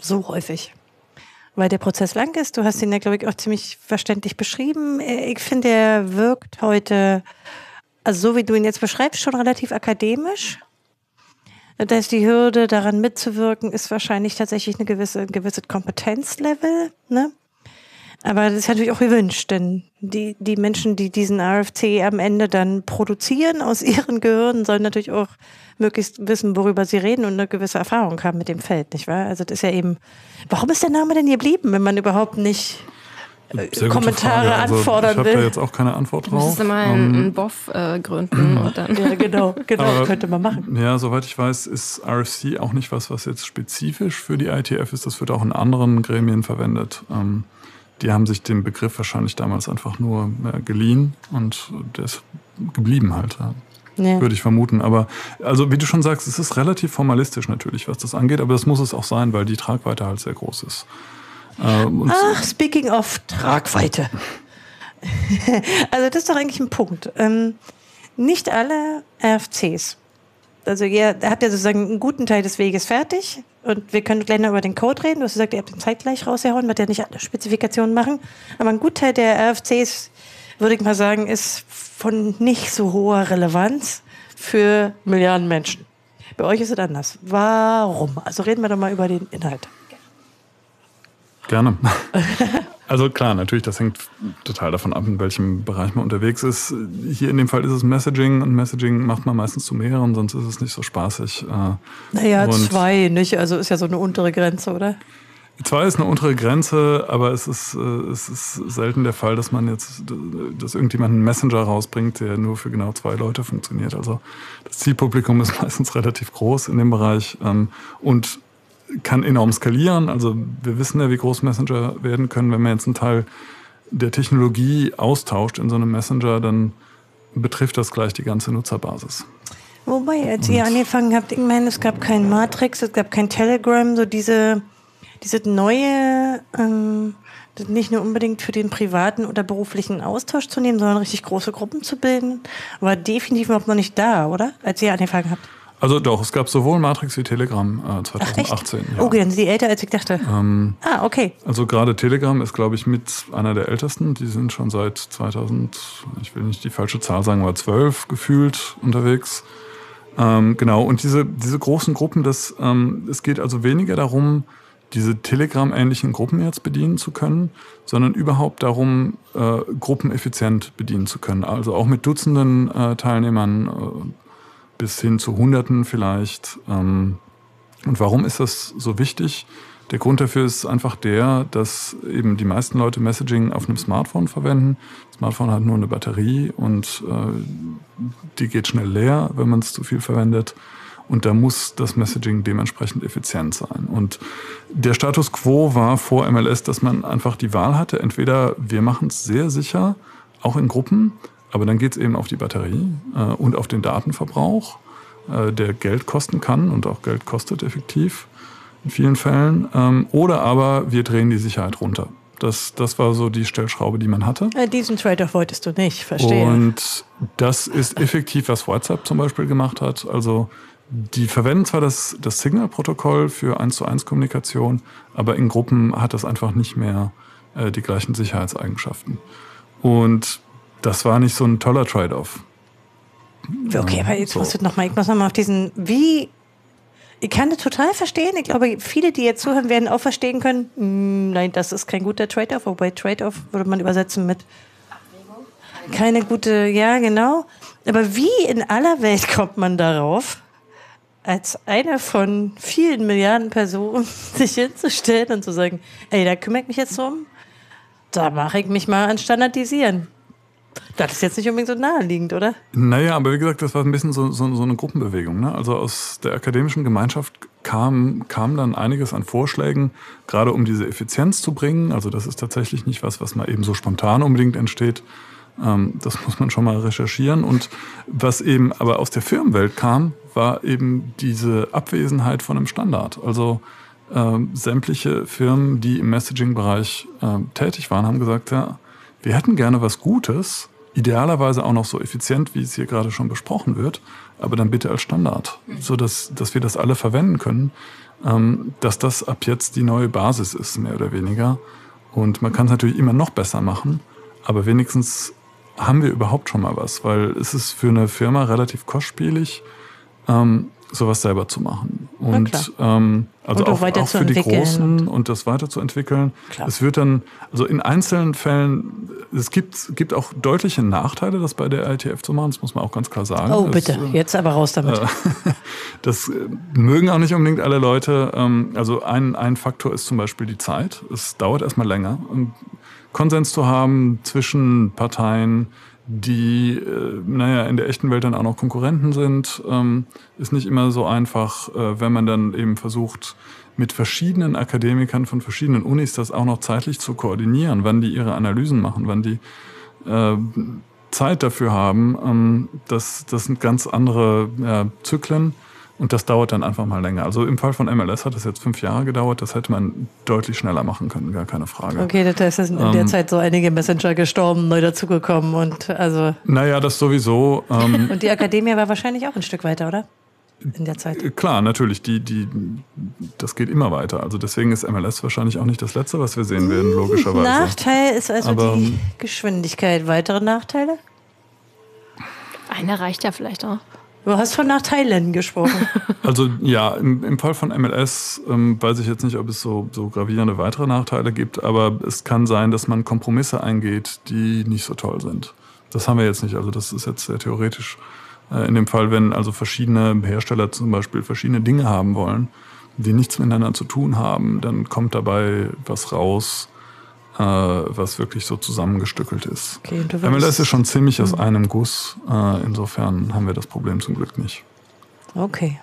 so häufig. Weil der Prozess lang ist. Du hast ihn ja, glaube ich, auch ziemlich verständlich beschrieben. Ich finde, er wirkt heute, also so wie du ihn jetzt beschreibst, schon relativ akademisch. Das heißt, die Hürde, daran mitzuwirken, ist wahrscheinlich tatsächlich eine gewisse, ein gewisses Kompetenzlevel. Ne? Aber das ist natürlich auch gewünscht, denn die, die Menschen, die diesen RFC am Ende dann produzieren aus [laughs] ihren Gehirnen, sollen natürlich auch möglichst wissen, worüber sie reden und eine gewisse Erfahrung haben mit dem Feld, nicht wahr? Also das ist ja eben, warum ist der Name denn geblieben, wenn man überhaupt nicht äh, Sehr Kommentare also, anfordern ich will. Ich habe da jetzt auch keine Antwort drauf. Müsste mal einen, einen BOF äh, gründen und dann. Ja, genau, genau, Aber, könnte man machen. Ja, soweit ich weiß, ist RFC auch nicht was, was jetzt spezifisch für die ITF ist. Das wird auch in anderen Gremien verwendet. Ähm, die haben sich den Begriff wahrscheinlich damals einfach nur äh, geliehen und der ist geblieben halt. Ja. Würde ich vermuten. Aber also wie du schon sagst, es ist relativ formalistisch natürlich, was das angeht, aber das muss es auch sein, weil die Tragweite halt sehr groß ist. Äh, Ach, speaking of Tragweite. [laughs] also das ist doch eigentlich ein Punkt. Ähm, nicht alle RFCs also ihr habt ja sozusagen einen guten Teil des Weges fertig und wir können gleich noch über den Code reden. Du hast gesagt, ihr habt den zeitgleich rausgehauen, wird ja nicht alle Spezifikationen machen. Aber ein guter Teil der RFCs, würde ich mal sagen, ist von nicht so hoher Relevanz für Milliarden Menschen. Bei euch ist es anders. Warum? Also reden wir doch mal über den Inhalt. Gerne. [laughs] Also klar, natürlich, das hängt total davon ab, in welchem Bereich man unterwegs ist. Hier in dem Fall ist es Messaging und Messaging macht man meistens zu mehreren, sonst ist es nicht so spaßig. Äh. Naja, und zwei nicht, also ist ja so eine untere Grenze, oder? Zwei ist eine untere Grenze, aber es ist, äh, es ist selten der Fall, dass man jetzt, dass irgendjemand einen Messenger rausbringt, der nur für genau zwei Leute funktioniert. Also das Zielpublikum ist [laughs] meistens relativ groß in dem Bereich ähm, und kann enorm skalieren. Also wir wissen ja, wie groß Messenger werden können. Wenn man jetzt einen Teil der Technologie austauscht in so einem Messenger, dann betrifft das gleich die ganze Nutzerbasis. Wobei, als ihr angefangen habt, ich meine, es gab kein Matrix, es gab kein Telegram, so diese, diese neue, ähm, nicht nur unbedingt für den privaten oder beruflichen Austausch zu nehmen, sondern richtig große Gruppen zu bilden, war definitiv überhaupt noch nicht da, oder? Als ihr angefangen habt. Also doch, es gab sowohl Matrix wie Telegram äh, 2018. Ach, ja. Okay, dann sind die älter, als ich dachte. Ähm, ah, okay. Also gerade Telegram ist, glaube ich, mit einer der ältesten. Die sind schon seit 2000, ich will nicht die falsche Zahl sagen, aber 12 gefühlt unterwegs. Ähm, genau, und diese, diese großen Gruppen, das, ähm, es geht also weniger darum, diese Telegram-ähnlichen Gruppen jetzt bedienen zu können, sondern überhaupt darum, äh, Gruppen effizient bedienen zu können. Also auch mit Dutzenden äh, Teilnehmern, äh, bis hin zu Hunderten vielleicht. Ähm, und warum ist das so wichtig? Der Grund dafür ist einfach der, dass eben die meisten Leute Messaging auf einem Smartphone verwenden. Das Smartphone hat nur eine Batterie und äh, die geht schnell leer, wenn man es zu viel verwendet. Und da muss das Messaging dementsprechend effizient sein. Und der Status quo war vor MLS, dass man einfach die Wahl hatte, entweder wir machen es sehr sicher, auch in Gruppen, aber dann geht es eben auf die Batterie äh, und auf den Datenverbrauch, äh, der Geld kosten kann und auch Geld kostet effektiv in vielen Fällen. Ähm, oder aber wir drehen die Sicherheit runter. Das, das war so die Stellschraube, die man hatte. Äh, diesen Trade-off wolltest du nicht, verstehe. Und das ist effektiv, was WhatsApp zum Beispiel gemacht hat. Also die verwenden zwar das, das Signal-Protokoll für 1 zu 1 Kommunikation, aber in Gruppen hat das einfach nicht mehr äh, die gleichen Sicherheitseigenschaften. Und das war nicht so ein toller Trade-off. Okay, aber jetzt so. musst du noch mal, ich muss noch mal auf diesen, wie, ich kann das total verstehen. Ich glaube, viele, die jetzt zuhören, werden auch verstehen können, hm, nein, das ist kein guter Trade-off, wobei Trade-off würde man übersetzen mit keine gute, ja, genau. Aber wie in aller Welt [laughs] kommt man darauf, als eine von vielen Milliarden Personen [laughs] sich hinzustellen und zu sagen, ey, da kümmere ich mich jetzt drum. Da mache ich mich mal an Standardisieren. Das ist jetzt nicht unbedingt so naheliegend, oder? Naja, aber wie gesagt, das war ein bisschen so, so, so eine Gruppenbewegung. Ne? Also aus der akademischen Gemeinschaft kam, kam dann einiges an Vorschlägen, gerade um diese Effizienz zu bringen. Also das ist tatsächlich nicht was, was mal eben so spontan unbedingt entsteht. Ähm, das muss man schon mal recherchieren. Und was eben aber aus der Firmenwelt kam, war eben diese Abwesenheit von einem Standard. Also ähm, sämtliche Firmen, die im Messaging-Bereich äh, tätig waren, haben gesagt, ja, wir hätten gerne was Gutes, idealerweise auch noch so effizient, wie es hier gerade schon besprochen wird, aber dann bitte als Standard, so dass, dass wir das alle verwenden können, ähm, dass das ab jetzt die neue Basis ist, mehr oder weniger. Und man kann es natürlich immer noch besser machen, aber wenigstens haben wir überhaupt schon mal was, weil es ist für eine Firma relativ kostspielig, ähm, sowas selber zu machen. Und ähm, also und auch, auch für die Großen und das weiterzuentwickeln. Klar. Es wird dann, also in einzelnen Fällen, es gibt, gibt auch deutliche Nachteile, das bei der ITF zu machen, das muss man auch ganz klar sagen. Oh, bitte, das, jetzt aber raus damit. Äh, [laughs] das äh, mögen auch nicht unbedingt alle Leute. Ähm, also ein, ein Faktor ist zum Beispiel die Zeit. Es dauert erstmal länger, um Konsens zu haben zwischen Parteien, die, äh, naja, in der echten Welt dann auch noch Konkurrenten sind, ähm, ist nicht immer so einfach, äh, wenn man dann eben versucht, mit verschiedenen Akademikern von verschiedenen Unis das auch noch zeitlich zu koordinieren, wann die ihre Analysen machen, wann die äh, Zeit dafür haben. Ähm, das, das sind ganz andere ja, Zyklen. Und das dauert dann einfach mal länger. Also im Fall von MLS hat das jetzt fünf Jahre gedauert. Das hätte man deutlich schneller machen können, gar keine Frage. Okay, das heißt, es sind in der ähm, Zeit so einige Messenger gestorben, neu dazugekommen und also. Naja, das sowieso. Ähm, [laughs] und die Akademie war wahrscheinlich auch ein Stück weiter, oder? In der Zeit. Klar, natürlich. Die, die, das geht immer weiter. Also deswegen ist MLS wahrscheinlich auch nicht das Letzte, was wir sehen werden, logischerweise. Nachteil ist also Aber, die Geschwindigkeit. Weitere Nachteile? Einer reicht ja vielleicht auch. Du hast von Nachteilen gesprochen. [laughs] Also ja, im, im Fall von MLS ähm, weiß ich jetzt nicht, ob es so, so gravierende weitere Nachteile gibt, aber es kann sein, dass man Kompromisse eingeht, die nicht so toll sind. Das haben wir jetzt nicht. Also das ist jetzt sehr theoretisch. Äh, in dem Fall, wenn also verschiedene Hersteller zum Beispiel verschiedene Dinge haben wollen, die nichts miteinander zu tun haben, dann kommt dabei was raus, äh, was wirklich so zusammengestückelt ist. Okay, MLS ist schon ziemlich aus mhm. einem Guss. Äh, insofern haben wir das Problem zum Glück nicht. Okay.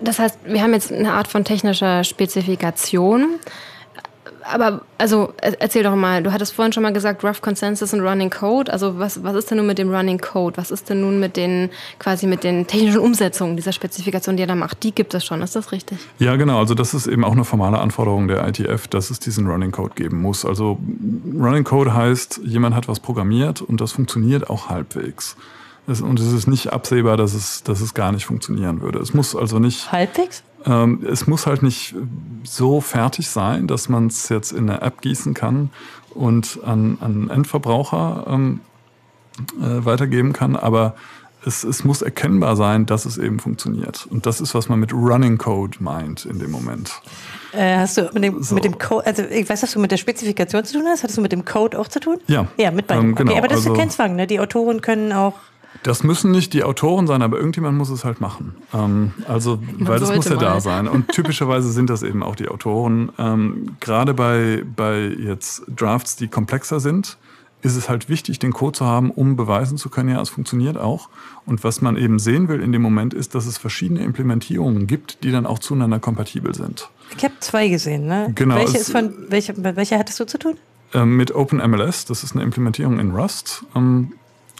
Das heißt, wir haben jetzt eine Art von technischer Spezifikation aber also erzähl doch mal, du hattest vorhin schon mal gesagt, Rough Consensus und Running Code. Also was, was ist denn nun mit dem Running Code? Was ist denn nun mit den quasi mit den technischen Umsetzungen dieser Spezifikation, die er da macht? Die gibt es schon, ist das richtig? Ja, genau. Also das ist eben auch eine formale Anforderung der ITF, dass es diesen Running Code geben muss. Also Running Code heißt, jemand hat was programmiert und das funktioniert auch halbwegs. Und es ist nicht absehbar, dass es, dass es gar nicht funktionieren würde. Es muss also nicht. Halbwegs? Ähm, es muss halt nicht so fertig sein, dass man es jetzt in eine App gießen kann und an, an Endverbraucher ähm, äh, weitergeben kann, aber es, es muss erkennbar sein, dass es eben funktioniert. Und das ist, was man mit Running Code meint in dem Moment. Äh, hast du mit dem, so. mit dem Code, also ich weiß, dass du mit der Spezifikation zu tun hast, hattest du mit dem Code auch zu tun? Ja. Ja, mit beiden. Ähm, genau. Okay, aber das also, ist kein Zwang, ne? Die Autoren können auch das müssen nicht die Autoren sein, aber irgendjemand muss es halt machen. Ähm, also, Man weil das muss ja mal. da sein. Und typischerweise sind das eben auch die Autoren. Ähm, gerade bei, bei jetzt Drafts, die komplexer sind, ist es halt wichtig, den Code zu haben, um beweisen zu können, ja, es funktioniert auch. Und was man eben sehen will in dem Moment ist, dass es verschiedene Implementierungen gibt, die dann auch zueinander kompatibel sind. Ich habe zwei gesehen, ne? Genau. Welche, ist von, welche, welche hattest du zu tun? Ähm, mit OpenMLS, das ist eine Implementierung in Rust. Ähm,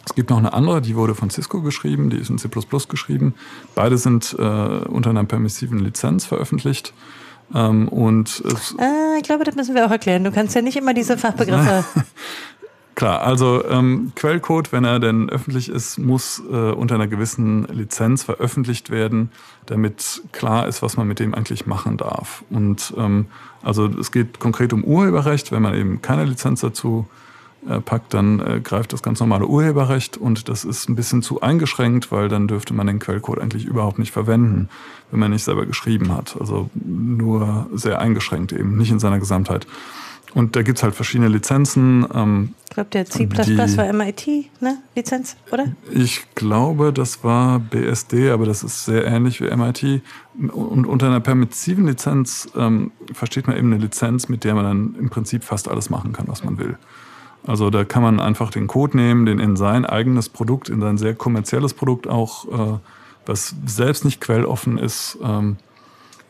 es gibt noch eine andere, die wurde von Cisco geschrieben, die ist in C++ geschrieben. Beide sind äh, unter einer permissiven Lizenz veröffentlicht. Ähm, und ah, ich glaube, das müssen wir auch erklären. Du kannst ja nicht immer diese Fachbegriffe. [laughs] Klar, also ähm, Quellcode, wenn er denn öffentlich ist, muss äh, unter einer gewissen Lizenz veröffentlicht werden, damit klar ist, was man mit dem eigentlich machen darf. Und ähm, also es geht konkret um Urheberrecht, wenn man eben keine Lizenz dazu äh, packt, dann äh, greift das ganz normale Urheberrecht und das ist ein bisschen zu eingeschränkt, weil dann dürfte man den Quellcode eigentlich überhaupt nicht verwenden, wenn man nicht selber geschrieben hat. Also nur sehr eingeschränkt eben, nicht in seiner Gesamtheit. und da gibt es halt verschiedene Lizenzen. Ähm, ich glaube, der C war MIT, ne? Lizenz, oder? Ich glaube, das war BSD, aber das ist sehr ähnlich wie MIT. Und unter einer permissiven Lizenz ähm, versteht man eben eine Lizenz, mit der man dann im Prinzip fast alles machen kann, was man will. Also da kann man einfach den Code nehmen, den in sein eigenes Produkt, in sein sehr kommerzielles Produkt auch, äh, was selbst nicht quelloffen ist, ähm,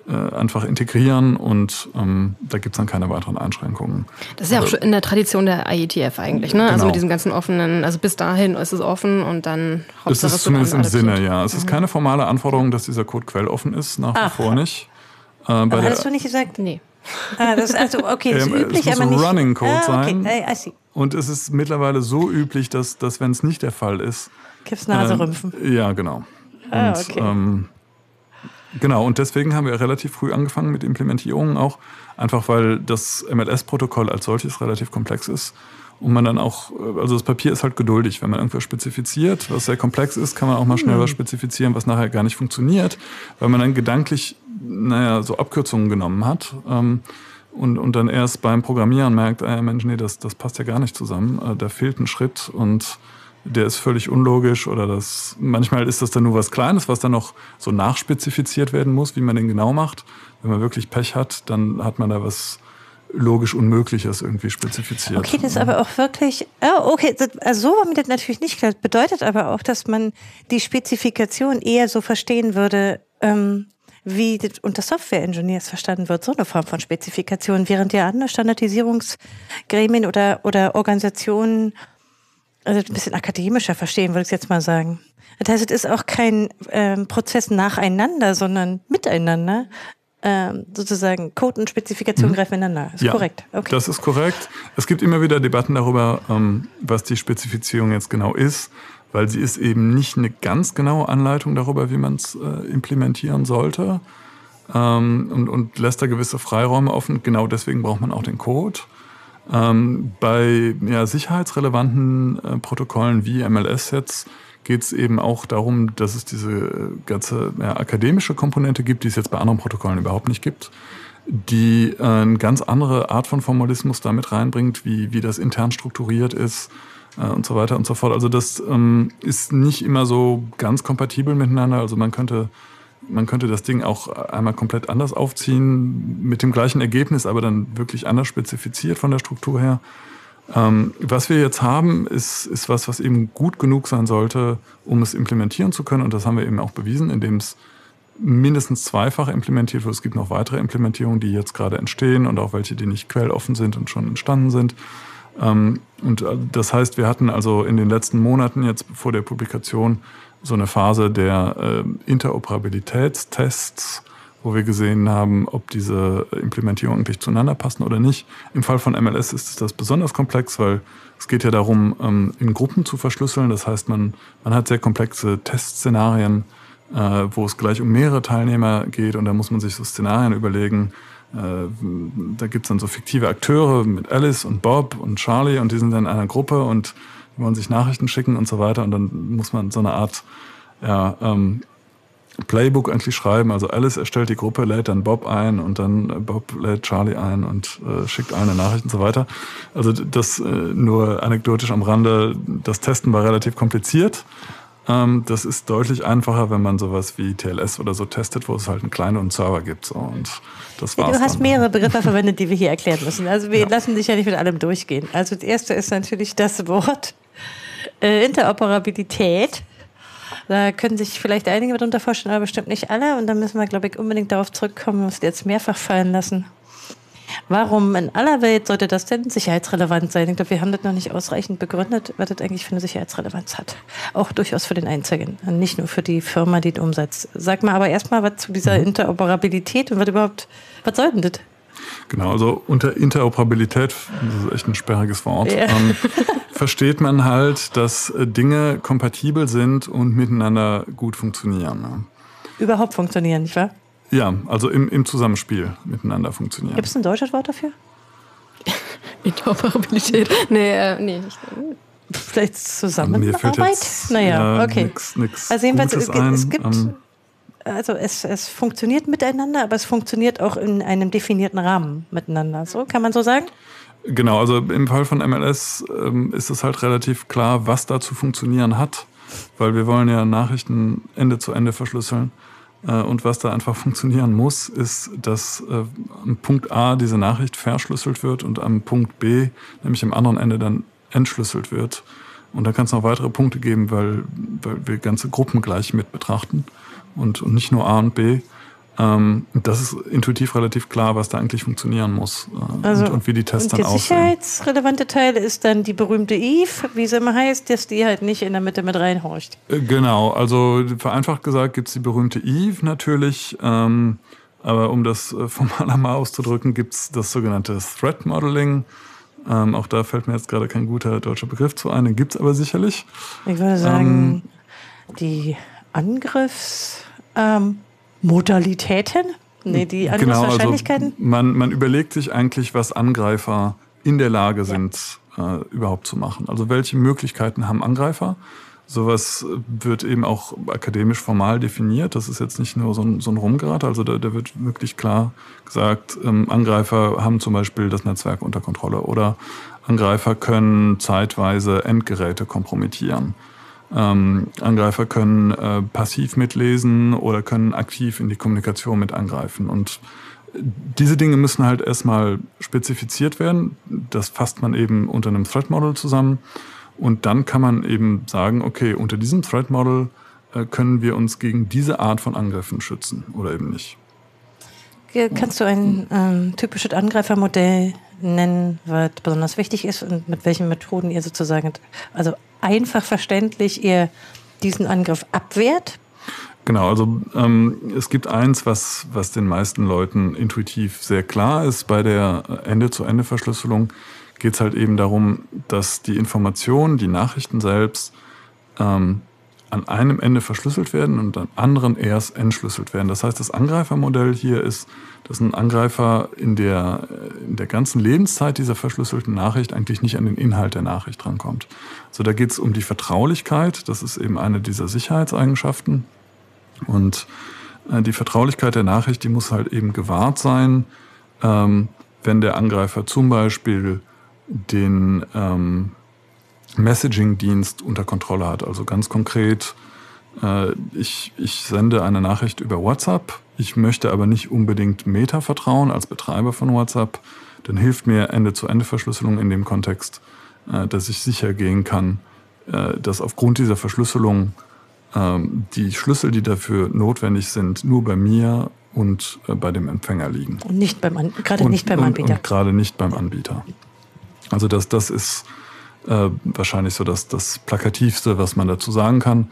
äh, einfach integrieren und ähm, da gibt es dann keine weiteren Einschränkungen. Das ist ja auch also, schon in der Tradition der IETF eigentlich, ne? Also genau. Also mit diesem ganzen offenen, also bis dahin ist es offen und dann Hauptsache Es ist zumindest im Sinne, ja. Es mhm. ist keine formale Anforderung, dass dieser Code quelloffen ist, nach wie vor nicht. Äh, aber hattest du nicht gesagt? Nee. Ah, das ist also okay, das ist ähm, üblich, es muss aber nicht. Running Code ah, okay. sein. I, see. Und es ist mittlerweile so üblich, dass, dass wenn es nicht der Fall ist. Kiffs Nase äh, rümpfen. Ja, genau. Ah, und, okay. Ähm, Genau, und deswegen haben wir relativ früh angefangen mit Implementierungen auch, einfach weil das MLS-Protokoll als solches relativ komplex ist. Und man dann auch, also das Papier ist halt geduldig. Wenn man irgendwas spezifiziert, was sehr komplex ist, kann man auch mal schnell was hm. spezifizieren, was nachher gar nicht funktioniert, weil man dann gedanklich, naja, so Abkürzungen genommen hat. Ähm, und, und dann erst beim Programmieren merkt, äh, Mensch, nee, das, das passt ja gar nicht zusammen. Äh, da fehlt ein Schritt und der ist völlig unlogisch oder das, manchmal ist das dann nur was Kleines, was dann noch so nachspezifiziert werden muss, wie man den genau macht. Wenn man wirklich Pech hat, dann hat man da was logisch Unmögliches irgendwie spezifiziert. Okay, das ist aber auch wirklich, oh, okay, also so war mir das natürlich nicht klar. Das bedeutet aber auch, dass man die Spezifikation eher so verstehen würde, ähm, wie das unter Software-Engineers verstanden wird, so eine Form von Spezifikation, während ja andere Standardisierungsgremien oder, oder Organisationen also ein bisschen akademischer verstehen, würde ich jetzt mal sagen. Das heißt, es ist auch kein ähm, Prozess nacheinander, sondern miteinander. Ähm, sozusagen Code und Spezifikation mhm. greifen ineinander. Ist ja, korrekt. Okay. Das ist korrekt. Es gibt immer wieder Debatten darüber, ähm, was die Spezifizierung jetzt genau ist, weil sie ist eben nicht eine ganz genaue Anleitung darüber, wie man es äh, implementieren sollte ähm, und, und lässt da gewisse Freiräume offen. Genau deswegen braucht man auch den Code. Bei ja, sicherheitsrelevanten äh, Protokollen wie MLS jetzt geht es eben auch darum, dass es diese äh, ganze ja, akademische Komponente gibt, die es jetzt bei anderen Protokollen überhaupt nicht gibt, die äh, eine ganz andere Art von Formalismus damit reinbringt, wie, wie das intern strukturiert ist äh, und so weiter und so fort. Also das ähm, ist nicht immer so ganz kompatibel miteinander. Also man könnte man könnte das Ding auch einmal komplett anders aufziehen, mit dem gleichen Ergebnis, aber dann wirklich anders spezifiziert von der Struktur her. Ähm, was wir jetzt haben, ist, ist was, was eben gut genug sein sollte, um es implementieren zu können. Und das haben wir eben auch bewiesen, indem es mindestens zweifach implementiert wird. Es gibt noch weitere Implementierungen, die jetzt gerade entstehen und auch welche, die nicht quelloffen sind und schon entstanden sind. Ähm, und äh, das heißt, wir hatten also in den letzten Monaten jetzt vor der Publikation so eine Phase der äh, Interoperabilitätstests, wo wir gesehen haben, ob diese Implementierungen eigentlich zueinander passen oder nicht. Im Fall von MLS ist das besonders komplex, weil es geht ja darum, ähm, in Gruppen zu verschlüsseln. Das heißt, man, man hat sehr komplexe Testszenarien, äh, wo es gleich um mehrere Teilnehmer geht und da muss man sich so Szenarien überlegen. Äh, da gibt es dann so fiktive Akteure mit Alice und Bob und Charlie und die sind dann in einer Gruppe und die wollen sich Nachrichten schicken und so weiter. Und dann muss man so eine Art ja, ähm, Playbook eigentlich schreiben. Also Alice erstellt die Gruppe, lädt dann Bob ein und dann äh, Bob lädt Charlie ein und äh, schickt allen eine Nachricht und so weiter. Also das äh, nur anekdotisch am Rande. Das Testen war relativ kompliziert. Ähm, das ist deutlich einfacher, wenn man sowas wie TLS oder so testet, wo es halt einen kleinen Server gibt. So. Und das war's du hast dann. mehrere Begriffe verwendet, die wir hier erklären müssen. Also wir ja. lassen dich ja nicht mit allem durchgehen. Also das erste ist natürlich das Wort äh, Interoperabilität. Da können sich vielleicht einige darunter vorstellen, aber bestimmt nicht alle. Und da müssen wir, glaube ich, unbedingt darauf zurückkommen, was wir jetzt mehrfach fallen lassen. Warum in aller Welt sollte das denn sicherheitsrelevant sein? Ich glaube, wir haben das noch nicht ausreichend begründet, was das eigentlich für eine Sicherheitsrelevanz hat. Auch durchaus für den Einzigen, nicht nur für die Firma, die den umsetzt. Sag mal aber erstmal was zu dieser. Interoperabilität und was überhaupt, was soll denn das? Genau, also unter Interoperabilität, das ist echt ein sperriges Wort, ja. ähm, [laughs] versteht man halt, dass äh, Dinge kompatibel sind und miteinander gut funktionieren. Ne? Überhaupt funktionieren, nicht wahr? Ja, also im, im Zusammenspiel miteinander funktionieren. Gibt es ein deutsches Wort dafür? [laughs] Interoperabilität? Nee, äh, nee. Nicht. Vielleicht Zusammenarbeit? Mir fällt jetzt, naja, okay. Nix, nix also jedenfalls, es, es gibt, um, also es, es funktioniert miteinander, aber es funktioniert auch in einem definierten Rahmen miteinander. So, kann man so sagen? Genau, also im Fall von MLS ähm, ist es halt relativ klar, was da zu funktionieren hat, weil wir wollen ja Nachrichten Ende zu Ende verschlüsseln. Äh, und was da einfach [laughs] funktionieren muss, ist, dass äh, am Punkt A diese Nachricht verschlüsselt wird und am Punkt B, nämlich am anderen Ende, dann entschlüsselt wird. Und da kann es noch weitere Punkte geben, weil, weil wir ganze Gruppen gleich mit betrachten und, und nicht nur A und B. Ähm, das ist intuitiv relativ klar, was da eigentlich funktionieren muss äh, also, und, und, wie die Tests dann aussehen. Der sicherheitsrelevante Teil ist dann die berühmte Eve, wie sie immer heißt, dass die halt nicht in der Mitte mit reinhorcht. Äh, genau, also vereinfacht gesagt gibt es die berühmte Eve natürlich. Ähm, aber um das äh, formal mal auszudrücken, gibt es das sogenannte Threat Modeling. Ähm, auch da fällt mir jetzt gerade kein guter deutscher Begriff zu ein, den gibt es aber sicherlich. Ich würde sagen, ähm, die Angriffs... Ähm? Nee, die Angriffswahrscheinlichkeiten? Genau, also man, man überlegt sich eigentlich, was Angreifer in der Lage sind, ja. äh, überhaupt zu machen. Also welche Möglichkeiten haben Angreifer? Sowas wird eben auch akademisch formal definiert. Das ist jetzt nicht nur so ein, so ein Rumgerad. Also da, da wird wirklich klar gesagt, ähm, Angreifer haben zum Beispiel das Netzwerk unter Kontrolle oder Angreifer können zeitweise Endgeräte kompromittieren. Ähm, Angreifer können äh, passiv mitlesen oder können aktiv in die Kommunikation mit angreifen. Und diese Dinge müssen halt erstmal spezifiziert werden. Das fasst man eben unter einem Threat Model zusammen. Und dann kann man eben sagen, okay, unter diesem Threat Model äh, können wir uns gegen diese Art von Angriffen schützen oder eben nicht. Kannst du ein ähm, typisches Angreifermodell nennen, was besonders wichtig ist und mit welchen Methoden ihr sozusagen, also einfach verständlich, ihr diesen Angriff abwehrt? Genau, also ähm, es gibt eins, was, was den meisten Leuten intuitiv sehr klar ist. Bei der Ende-zu-Ende-Verschlüsselung geht es halt eben darum, dass die Informationen, die Nachrichten selbst ähm, an einem Ende verschlüsselt werden und an anderen erst entschlüsselt werden. Das heißt, das Angreifermodell hier ist, dass ein Angreifer in der, in der ganzen Lebenszeit dieser verschlüsselten Nachricht eigentlich nicht an den Inhalt der Nachricht drankommt. So, da geht es um die Vertraulichkeit. Das ist eben eine dieser Sicherheitseigenschaften. Und äh, die Vertraulichkeit der Nachricht, die muss halt eben gewahrt sein, ähm, wenn der Angreifer zum Beispiel den ähm, Messaging-Dienst unter Kontrolle hat. Also ganz konkret, äh, ich, ich sende eine Nachricht über WhatsApp, ich möchte aber nicht unbedingt Meta vertrauen als Betreiber von WhatsApp, dann hilft mir Ende-zu-Ende-Verschlüsselung in dem Kontext, äh, dass ich sicher gehen kann, äh, dass aufgrund dieser Verschlüsselung ähm, die Schlüssel, die dafür notwendig sind, nur bei mir und äh, bei dem Empfänger liegen. Und nicht beim An gerade nicht beim Anbieter. Und, und gerade nicht beim Anbieter. Also das, das ist äh, wahrscheinlich so das, das Plakativste, was man dazu sagen kann.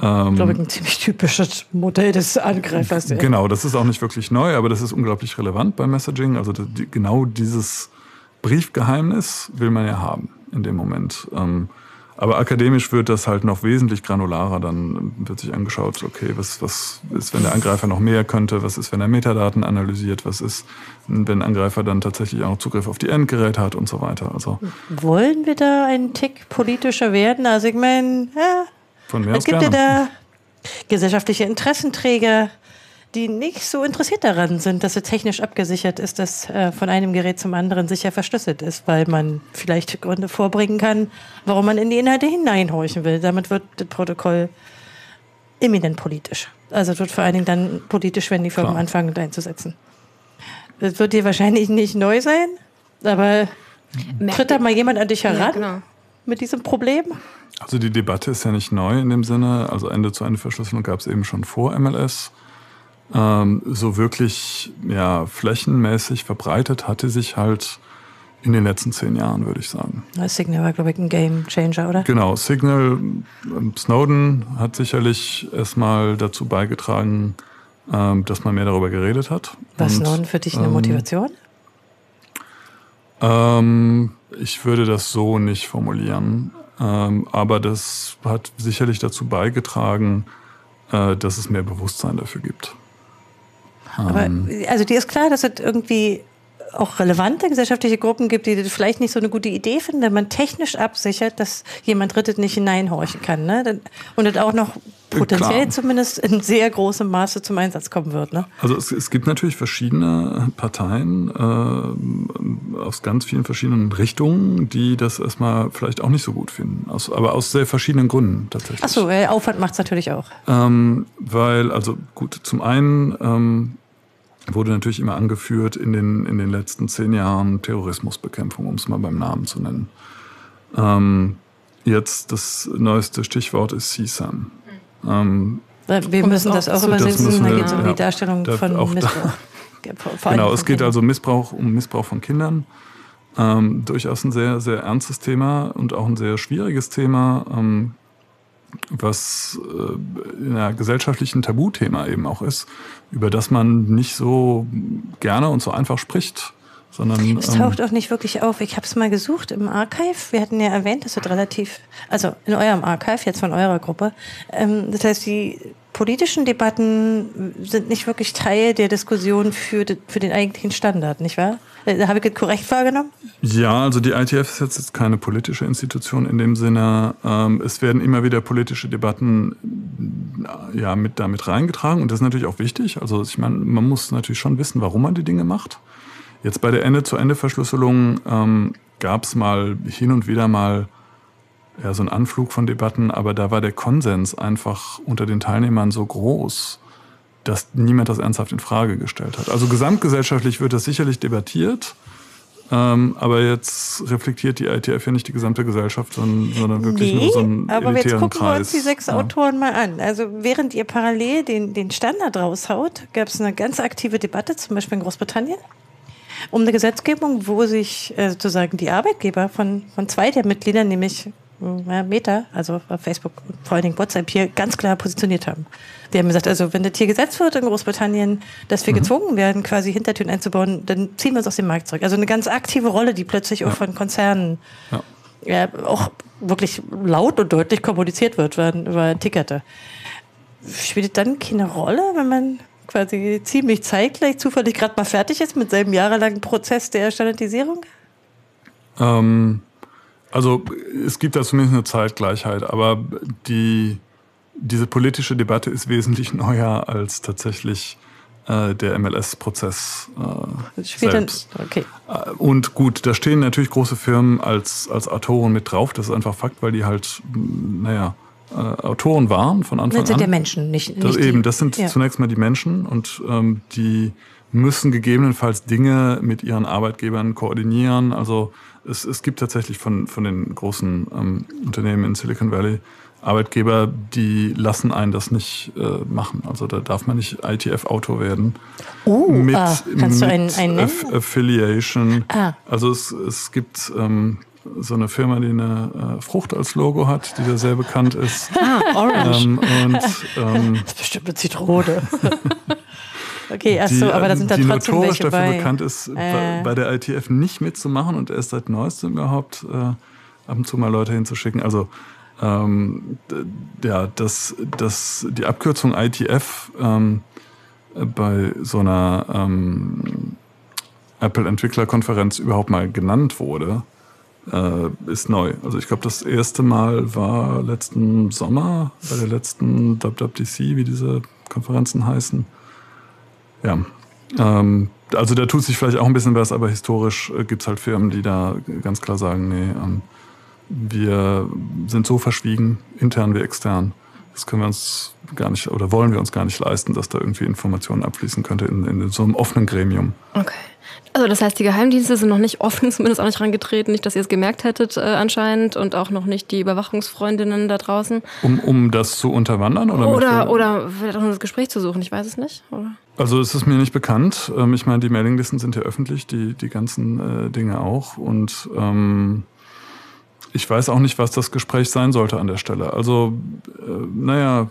Ähm, ich glaube, ein ziemlich typisches Modell des Angreifers. Ja. Genau, das ist auch nicht wirklich neu, aber das ist unglaublich relevant beim Messaging. Also die, genau dieses Briefgeheimnis will man ja haben in dem Moment. Ähm, aber akademisch wird das halt noch wesentlich granularer. Dann wird sich angeschaut, okay, was, was ist, wenn der Angreifer noch mehr könnte? Was ist, wenn er Metadaten analysiert? Was ist, wenn ein Angreifer dann tatsächlich auch Zugriff auf die Endgeräte hat und so weiter? Also, Wollen wir da einen Tick politischer werden? Also ich meine, ja, Von mir es gibt gerne. ja da gesellschaftliche Interessenträger, die nicht so interessiert daran sind, dass es technisch abgesichert ist, dass äh, von einem Gerät zum anderen sicher verschlüsselt ist, weil man vielleicht Gründe vorbringen kann, warum man in die Inhalte hineinhorchen will. Damit wird das Protokoll eminent politisch. Also es wird vor allen Dingen dann politisch, wenn die Firmen Klar. anfangen, einzusetzen. Das wird dir wahrscheinlich nicht neu sein, aber tritt da mal jemand an dich heran ja, genau. mit diesem Problem? Also die Debatte ist ja nicht neu in dem Sinne. Also Ende-zu-Ende-Verschlüsselung gab es eben schon vor MLS. Ähm, so wirklich ja, flächenmäßig verbreitet hatte sich halt in den letzten zehn Jahren, würde ich sagen. Signal war, glaube ich, ein Game Changer, oder? Genau, Signal, ähm, Snowden hat sicherlich erstmal dazu beigetragen, ähm, dass man mehr darüber geredet hat. War Snowden für dich eine ähm, Motivation? Ähm, ich würde das so nicht formulieren. Ähm, aber das hat sicherlich dazu beigetragen, äh, dass es mehr Bewusstsein dafür gibt. Aber, ähm. also dir ist klar, dass es irgendwie auch relevante gesellschaftliche Gruppen gibt, die das vielleicht nicht so eine gute Idee finden, wenn man technisch absichert, dass jemand Drittes nicht hineinhorchen kann. Ne? Und das auch noch potenziell Klar. zumindest in sehr großem Maße zum Einsatz kommen wird. Ne? Also es, es gibt natürlich verschiedene Parteien äh, aus ganz vielen verschiedenen Richtungen, die das erstmal vielleicht auch nicht so gut finden, aus, aber aus sehr verschiedenen Gründen tatsächlich. Achso, Aufwand macht es natürlich auch. Ähm, weil, also gut, zum einen ähm, wurde natürlich immer angeführt in den, in den letzten zehn Jahren Terrorismusbekämpfung, um es mal beim Namen zu nennen. Ähm, jetzt das neueste Stichwort ist CSAM. Ähm, wir müssen das auch übersetzen, da geht es um die Darstellung von Missbrauch. [laughs] genau, es geht also Missbrauch, um Missbrauch von Kindern. Ähm, durchaus ein sehr, sehr ernstes Thema und auch ein sehr schwieriges Thema, ähm, was äh, in einer gesellschaftlichen Tabuthema eben auch ist, über das man nicht so gerne und so einfach spricht. Sondern, es taucht ähm, auch nicht wirklich auf. Ich habe es mal gesucht im Archive. Wir hatten ja erwähnt, das wird relativ, also in eurem Archive, jetzt von eurer Gruppe. Ähm, das heißt, die politischen Debatten sind nicht wirklich Teil der Diskussion für, für den eigentlichen Standard, nicht wahr? Äh, habe ich das korrekt wahrgenommen? Ja, also die ITF ist jetzt keine politische Institution in dem Sinne. Ähm, es werden immer wieder politische Debatten ja, mit damit reingetragen und das ist natürlich auch wichtig. Also ich meine, man muss natürlich schon wissen, warum man die Dinge macht. Jetzt bei der Ende-zu-Ende-Verschlüsselung ähm, gab es mal hin und wieder mal ja, so einen Anflug von Debatten, aber da war der Konsens einfach unter den Teilnehmern so groß, dass niemand das ernsthaft in Frage gestellt hat. Also gesamtgesellschaftlich wird das sicherlich debattiert, ähm, aber jetzt reflektiert die ITF ja nicht die gesamte Gesellschaft, sondern, sondern wirklich nee, nur so einen aber jetzt gucken Kreis. wir uns die sechs ja. Autoren mal an. Also während ihr parallel den, den Standard raushaut, gab es eine ganz aktive Debatte, zum Beispiel in Großbritannien um eine Gesetzgebung, wo sich äh, sozusagen die Arbeitgeber von, von zwei der Mitglieder, nämlich Meta, also Facebook und vor allen Dingen WhatsApp hier ganz klar positioniert haben. Die haben gesagt, also wenn das hier gesetzt wird in Großbritannien, dass wir mhm. gezwungen werden, quasi Hintertüren einzubauen, dann ziehen wir uns aus dem Markt zurück. Also eine ganz aktive Rolle, die plötzlich ja. auch von Konzernen ja. ja. auch wirklich laut und deutlich kommuniziert wird über, über Tickete. Spielt dann keine Rolle, wenn man quasi ziemlich zeitgleich zufällig gerade mal fertig ist mit seinem jahrelangen Prozess der Standardisierung? Ähm, also es gibt da zumindest eine Zeitgleichheit, aber die, diese politische Debatte ist wesentlich neuer als tatsächlich äh, der MLS-Prozess äh, selbst. Okay. Äh, und gut, da stehen natürlich große Firmen als, als Autoren mit drauf, das ist einfach Fakt, weil die halt, naja, äh, Autoren waren von Anfang an. Das sind ja Menschen, nicht, das nicht eben. Das sind ja. zunächst mal die Menschen und ähm, die müssen gegebenenfalls Dinge mit ihren Arbeitgebern koordinieren. Also es, es gibt tatsächlich von, von den großen ähm, Unternehmen in Silicon Valley Arbeitgeber, die lassen einen das nicht äh, machen. Also da darf man nicht ITF-Autor werden. Oh, mit, ah, kannst mit du einen, einen Aff Affiliation. Ah. Also es, es gibt ähm, so eine Firma, die eine äh, Frucht als Logo hat, die da sehr bekannt ist. Ah, Orange. Ähm, und, [laughs] ähm, das ist bestimmt eine Zitrone. [laughs] okay, ach so, aber da sind da trotzdem welche dafür bei. bekannt ist, äh. bei der ITF nicht mitzumachen und erst seit neuestem überhaupt äh, ab und zu mal Leute hinzuschicken. Also ähm, ja, dass das, die Abkürzung ITF ähm, bei so einer ähm, Apple-Entwicklerkonferenz überhaupt mal genannt wurde, äh, ist neu. Also ich glaube, das erste Mal war letzten Sommer bei der letzten WWDC, wie diese Konferenzen heißen. Ja, ähm, also da tut sich vielleicht auch ein bisschen was, aber historisch äh, gibt es halt Firmen, die da ganz klar sagen, nee, ähm, wir sind so verschwiegen, intern wie extern. Das können wir uns gar nicht oder wollen wir uns gar nicht leisten, dass da irgendwie Informationen abfließen könnte in, in so einem offenen Gremium. Okay. Also das heißt, die Geheimdienste sind noch nicht offen, [laughs] zumindest auch nicht rangetreten, nicht, dass ihr es gemerkt hättet äh, anscheinend und auch noch nicht die Überwachungsfreundinnen da draußen. Um, um das zu unterwandern? Oder, oder, oder vielleicht auch um das Gespräch zu suchen, ich weiß es nicht. Oder? Also es ist mir nicht bekannt. Ähm, ich meine, die Mailinglisten sind ja öffentlich, die, die ganzen äh, Dinge auch. Und ähm, ich weiß auch nicht, was das Gespräch sein sollte an der Stelle. Also, äh, naja,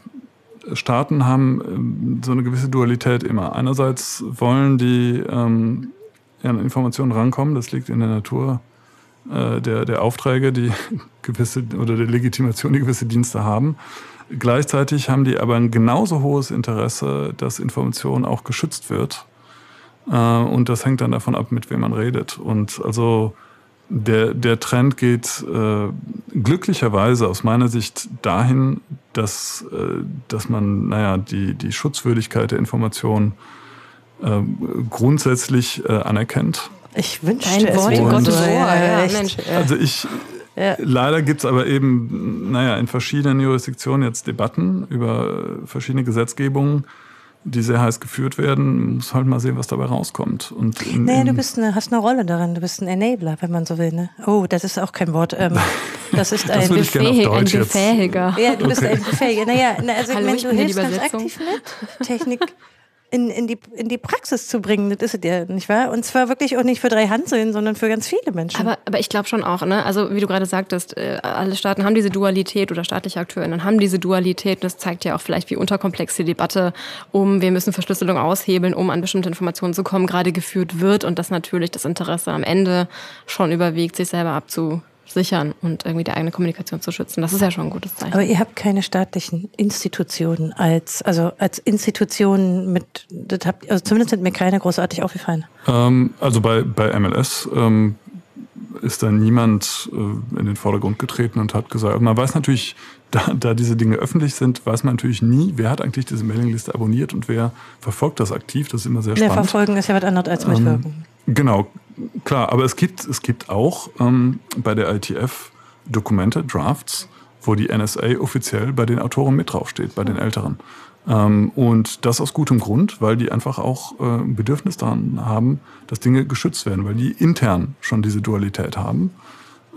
Staaten haben äh, so eine gewisse Dualität immer. Einerseits wollen die ähm, an Informationen rankommen. Das liegt in der Natur äh, der, der Aufträge, die [laughs] gewisse oder der Legitimation, die gewisse Dienste haben. Gleichzeitig haben die aber ein genauso hohes Interesse, dass Information auch geschützt wird. Äh, und das hängt dann davon ab, mit wem man redet. Und also der, der Trend geht äh, glücklicherweise aus meiner Sicht dahin, dass, äh, dass man, naja, die, die Schutzwürdigkeit der Information äh, grundsätzlich äh, anerkennt. Ich wünsche Dein Wort Gottes Ohr. Ja, Mensch. Also ich, ja. leider gibt es aber eben, naja, in verschiedenen Jurisdiktionen jetzt Debatten über verschiedene Gesetzgebungen die sehr heiß geführt werden, muss halt mal sehen, was dabei rauskommt. Und in, naja, du bist eine, hast eine Rolle darin, du bist ein Enabler, wenn man so will. Ne? Oh, das ist auch kein Wort. Ähm, [laughs] das ist das ein, Befähig, ein Befähiger. Ja, du bist okay. ein Befähiger. Naja, also Hallo, ich meine, du hilfst ganz aktiv mit. Technik in, in, die, in die Praxis zu bringen. Das ist es ja, nicht wahr? Und zwar wirklich auch nicht für drei Hanseln, sondern für ganz viele Menschen. Aber, aber ich glaube schon auch, ne? Also wie du gerade sagtest, äh, alle Staaten haben diese Dualität oder staatliche AkteurInnen haben diese Dualität. Und das zeigt ja auch vielleicht, wie unterkomplex die Debatte um, wir müssen Verschlüsselung aushebeln, um an bestimmte Informationen zu kommen, gerade geführt wird und dass natürlich das Interesse am Ende schon überwiegt, sich selber abzu sichern und irgendwie die eigene Kommunikation zu schützen. Das ist ja schon ein gutes Zeichen. Aber ihr habt keine staatlichen Institutionen als, also als Institutionen mit, das habt, also zumindest sind mir keine großartig aufgefallen. Ähm, also bei, bei MLS ähm, ist da niemand äh, in den Vordergrund getreten und hat gesagt, man weiß natürlich, da, da diese Dinge öffentlich sind, weiß man natürlich nie, wer hat eigentlich diese Mailingliste abonniert und wer verfolgt das aktiv. Das ist immer sehr spannend. Ja, verfolgen ist ja was anderes als mitwirken. Ähm, genau, klar, aber es gibt, es gibt auch ähm, bei der ITF Dokumente, Drafts, wo die NSA offiziell bei den Autoren mit draufsteht, bei den Älteren. Ähm, und das aus gutem Grund, weil die einfach auch äh, Bedürfnis daran haben, dass Dinge geschützt werden, weil die intern schon diese Dualität haben,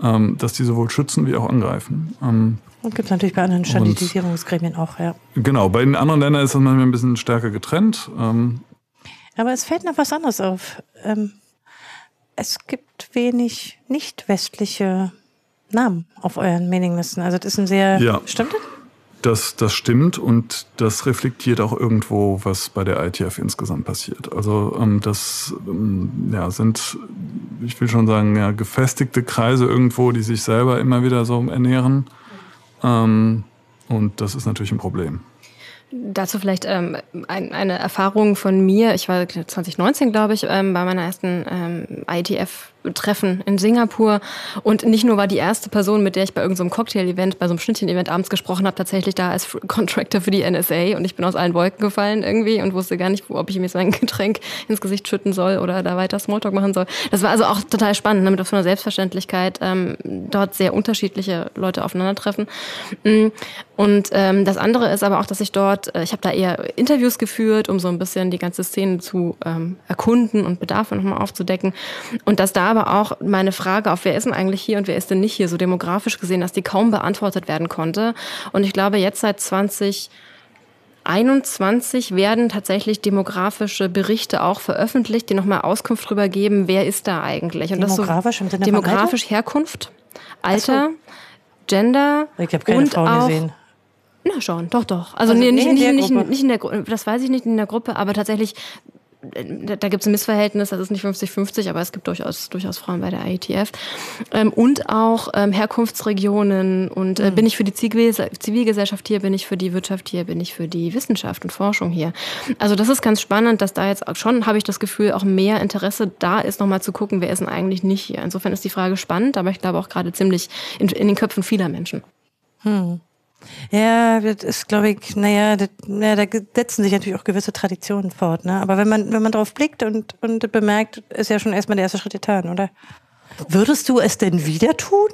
ähm, dass die sowohl schützen wie auch angreifen. Ähm, und gibt es natürlich bei anderen Standardisierungsgremien auch, ja. Genau, bei den anderen Ländern ist das manchmal ein bisschen stärker getrennt. Ähm, Aber es fällt noch was anderes auf. Ähm, es gibt wenig nicht westliche Namen auf euren Mailinglisten. Also das ist ein sehr... Ja. Stimmt das? Das, das stimmt und das reflektiert auch irgendwo, was bei der ITF insgesamt passiert. Also ähm, das ähm, ja, sind, ich will schon sagen, ja, gefestigte Kreise irgendwo, die sich selber immer wieder so ernähren. Ähm, und das ist natürlich ein Problem. Dazu vielleicht ähm, ein, eine Erfahrung von mir. Ich war 2019, glaube ich, ähm, bei meiner ersten ähm, ITF Treffen in Singapur. Und nicht nur war die erste Person, mit der ich bei irgendeinem so Cocktail-Event, bei so einem Schnittchen-Event abends gesprochen habe, tatsächlich da als [laughs] Contractor für die NSA. Und ich bin aus allen Wolken gefallen irgendwie und wusste gar nicht, ob ich mir so ein [laughs] Getränk ins Gesicht schütten soll oder da weiter Smalltalk machen soll. Das war also auch total spannend, ne, mit so einer Selbstverständlichkeit ähm, dort sehr unterschiedliche Leute aufeinandertreffen. Mm, und ähm, das andere ist aber auch, dass ich dort, äh, ich habe da eher Interviews geführt, um so ein bisschen die ganze Szene zu ähm, erkunden und Bedarfe nochmal aufzudecken. Und dass da aber auch meine Frage auf, wer ist denn eigentlich hier und wer ist denn nicht hier, so demografisch gesehen, dass die kaum beantwortet werden konnte. Und ich glaube, jetzt seit 2021 werden tatsächlich demografische Berichte auch veröffentlicht, die nochmal Auskunft darüber geben, wer ist da eigentlich. Und demografisch so, im Sinne Demografisch Alter? Herkunft, Alter, so. Gender ich keine und Frauen auch, gesehen. Na schon, doch, doch. Also, also nee, nicht, nicht, nicht, nicht, in der Gruppe, das weiß ich nicht in der Gruppe, aber tatsächlich da gibt es ein Missverhältnis, das ist nicht 50-50, aber es gibt durchaus, durchaus Frauen bei der IETF. Ähm, und auch ähm, Herkunftsregionen und äh, mhm. bin ich für die Zivilgesellschaft hier, bin ich für die Wirtschaft hier, bin ich für die Wissenschaft und Forschung hier. Also das ist ganz spannend, dass da jetzt auch schon, habe ich das Gefühl, auch mehr Interesse da ist, nochmal zu gucken, wer ist denn eigentlich nicht hier. Insofern ist die Frage spannend, aber ich glaube auch gerade ziemlich in, in den Köpfen vieler Menschen. Hm. Ja, das ist, glaube ich, naja, das, ja, da setzen sich natürlich auch gewisse Traditionen fort. Ne? Aber wenn man, wenn man drauf blickt und, und bemerkt, ist ja schon erstmal der erste Schritt getan, oder? Würdest du es denn wieder tun?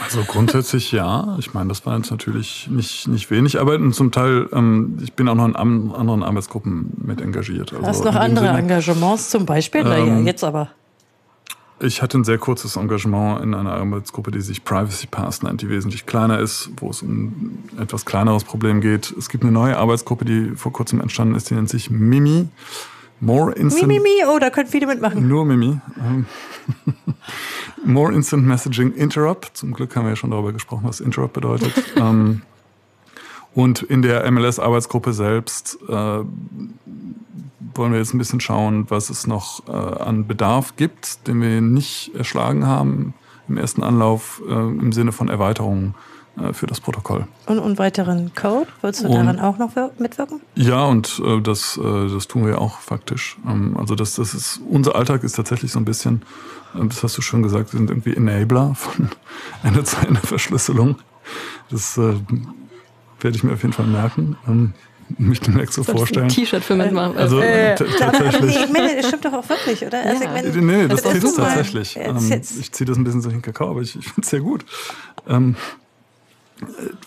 Also grundsätzlich ja. Ich meine, das war jetzt natürlich nicht, nicht wenig, aber zum Teil, ähm, ich bin auch noch in anderen Arbeitsgruppen mit engagiert. Also Hast noch andere Sinne, Engagements zum Beispiel? Ähm, naja, jetzt aber. Ich hatte ein sehr kurzes Engagement in einer Arbeitsgruppe, die sich Privacy Pass nennt, die wesentlich kleiner ist, wo es um ein etwas kleineres Problem geht. Es gibt eine neue Arbeitsgruppe, die vor kurzem entstanden ist, die nennt sich Mimi. More Instant. Mimi, oh, da können viele mitmachen. Nur Mimi. [laughs] More Instant Messaging Interrupt. Zum Glück haben wir ja schon darüber gesprochen, was Interrupt bedeutet. [laughs] Ähm, und in der MLS-Arbeitsgruppe selbst äh, wollen wir jetzt ein bisschen schauen, was es noch äh, an Bedarf gibt, den wir nicht erschlagen haben im ersten Anlauf äh, im Sinne von Erweiterungen äh, für das Protokoll. Und, und weiteren Code? Würdest du und, daran auch noch mitwirken? Ja, und äh, das, äh, das tun wir auch faktisch. Ähm, also das, das ist, unser Alltag ist tatsächlich so ein bisschen, äh, das hast du schon gesagt, wir sind irgendwie Enabler von [laughs] Ende-zu-Ende-Verschlüsselung. Das äh, werde ich mir auf jeden Fall merken. Ähm, mich demnächst so vorstellen. Ein T-Shirt für mitmachen. Also äh, tatsächlich. ich meine, das stimmt doch auch wirklich, oder? Also, ja. ich meine, nee, das also, es tatsächlich. Ähm, ich ziehe das ein bisschen so in den Kakao, aber ich, ich finde es sehr gut. Ähm,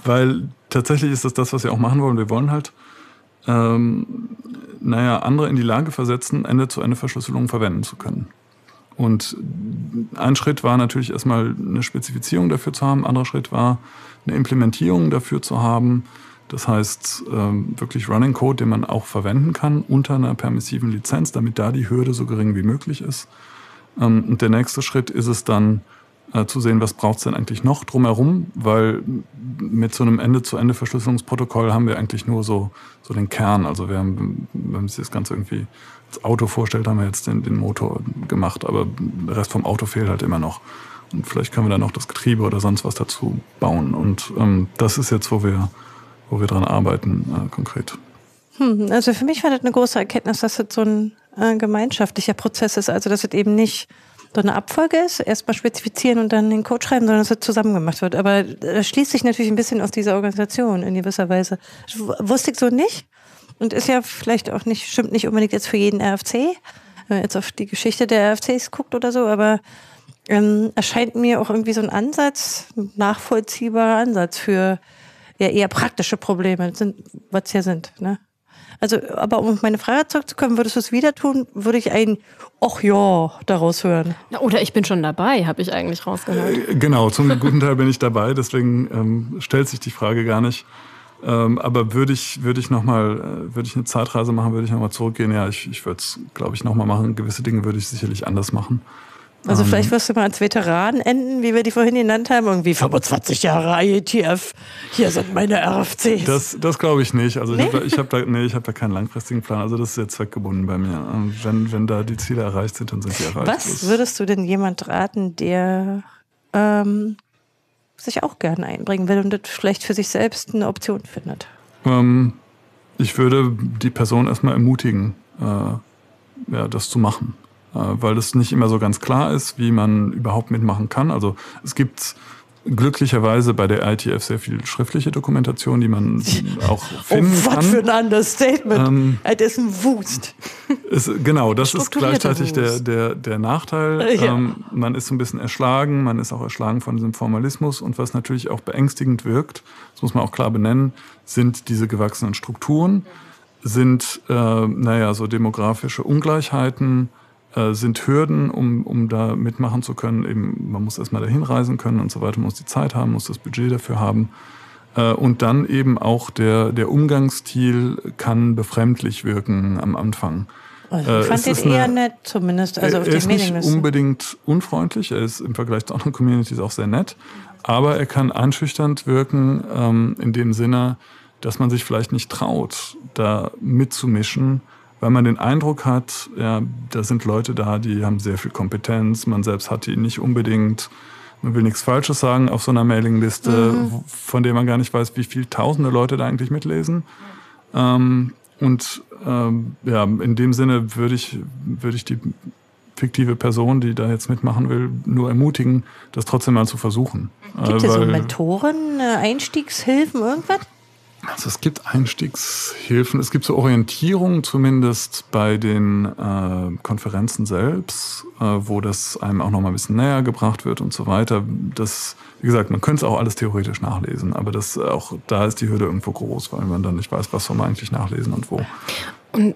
weil tatsächlich ist das das, was wir auch machen wollen. Wir wollen halt, ähm, naja, andere in die Lage versetzen, Ende-zu-Ende-Verschlüsselung verwenden zu können. Und ein Schritt war natürlich erstmal eine Spezifizierung dafür zu haben. Ein anderer Schritt war eine Implementierung dafür zu haben. Das heißt, ähm, wirklich Running Code, den man auch verwenden kann unter einer permissiven Lizenz, damit da die Hürde so gering wie möglich ist. Ähm, und der nächste Schritt ist es dann, äh, zu sehen, was braucht es denn eigentlich noch drumherum, weil mit so einem Ende-zu-Ende-Verschlüsselungsprotokoll haben wir eigentlich nur so, so den Kern. Also wir haben, wenn man sich das Ganze irgendwie Auto vorstellt, haben wir jetzt den, den Motor gemacht, aber der Rest vom Auto fehlt halt immer noch. Und vielleicht können wir dann noch das Getriebe oder sonst was dazu bauen. Und ähm, das ist jetzt, wo wir, wo wir dran arbeiten, äh, konkret. Hm, also für mich war das eine große Erkenntnis, dass das so ein äh, gemeinschaftlicher Prozess ist. Also dass es eben nicht so eine Abfolge ist, erstmal spezifizieren und dann den Code schreiben, sondern dass es zusammen gemacht wird. Aber das schließt sich natürlich ein bisschen aus dieser Organisation in gewisser Weise. Das wusste ich so nicht und ist ja vielleicht auch nicht, stimmt nicht unbedingt jetzt für jeden RFC, wenn man jetzt auf die Geschichte der RFCs guckt oder so, aber ähm, erscheint mir auch irgendwie so ein Ansatz, ein nachvollziehbarer Ansatz für ja, eher praktische Probleme, sind, was ja sind. Ne? Also, aber um auf meine Frage zurückzukommen, würdest du es wieder tun, würde ich ein ach ja daraus hören. Oder ich bin schon dabei, habe ich eigentlich rausgehört. Äh, genau, zum guten Teil bin ich dabei, deswegen ähm, stellt sich die Frage gar nicht. Ähm, aber würde ich, würde ich nochmal, äh, würde ich eine Zeitreise machen, würde ich nochmal zurückgehen? Ja, ich, ich würde es, glaube ich, nochmal machen. Gewisse Dinge würde ich sicherlich anders machen. Also ähm, vielleicht wirst du mal als Veteran enden, wie wir die vorhin genannt haben, irgendwie 25 Jahre IETF, hier sind meine RFCs. Das, das glaube ich nicht. Also nee? ich habe da, nee, hab da keinen langfristigen Plan. Also das ist jetzt zweckgebunden bei mir. Wenn, wenn da die Ziele erreicht sind, dann sind sie erreicht. Was würdest du denn jemand raten, der ähm, sich auch gerne einbringen will und das vielleicht für sich selbst eine Option findet? Ähm, ich würde die Person erstmal ermutigen, äh, ja, das zu machen. Äh, weil es nicht immer so ganz klar ist, wie man überhaupt mitmachen kann. Also es gibt glücklicherweise bei der ITF sehr viel schriftliche Dokumentation, die man auch [laughs] oh, finden oh, kann. Was für ein Understatement. Ähm, das ist ein Wust. Ist, genau, das ist gleichzeitig der, der, der Nachteil. Ja. Ähm, man ist so ein bisschen erschlagen, man ist auch erschlagen von diesem Formalismus und was natürlich auch beängstigend wirkt, das muss man auch klar benennen, sind diese gewachsenen Strukturen, sind, äh, naja, so demografische Ungleichheiten, äh, sind Hürden, um, um da mitmachen zu können. Eben, man muss erstmal dahin reisen können und so weiter, man muss die Zeit haben, muss das Budget dafür haben. Äh, und dann eben auch der, der Umgangsstil kann befremdlich wirken am Anfang. Also ich äh, fand den eher nett, zumindest. Also auf er ist nicht unbedingt unfreundlich, er ist im Vergleich zu anderen Communities auch sehr nett, aber er kann einschüchternd wirken ähm, in dem Sinne, dass man sich vielleicht nicht traut, da mitzumischen weil man den Eindruck hat, ja, da sind Leute da, die haben sehr viel Kompetenz, man selbst hat die nicht unbedingt. Man will nichts Falsches sagen auf so einer Mailingliste, mhm. von der man gar nicht weiß, wie viele tausende Leute da eigentlich mitlesen. Ähm, und ähm, ja, in dem Sinne würde ich, würde ich die fiktive Person, die da jetzt mitmachen will, nur ermutigen, das trotzdem mal zu versuchen. Gibt es äh, so Mentoren, äh, Einstiegshilfen, irgendwas? Also es gibt Einstiegshilfen, es gibt so Orientierungen zumindest bei den äh, Konferenzen selbst, äh, wo das einem auch noch mal ein bisschen näher gebracht wird und so weiter. Das, wie gesagt, man könnte es auch alles theoretisch nachlesen, aber das auch da ist die Hürde irgendwo groß, weil man dann nicht weiß, was soll man eigentlich nachlesen und wo. Und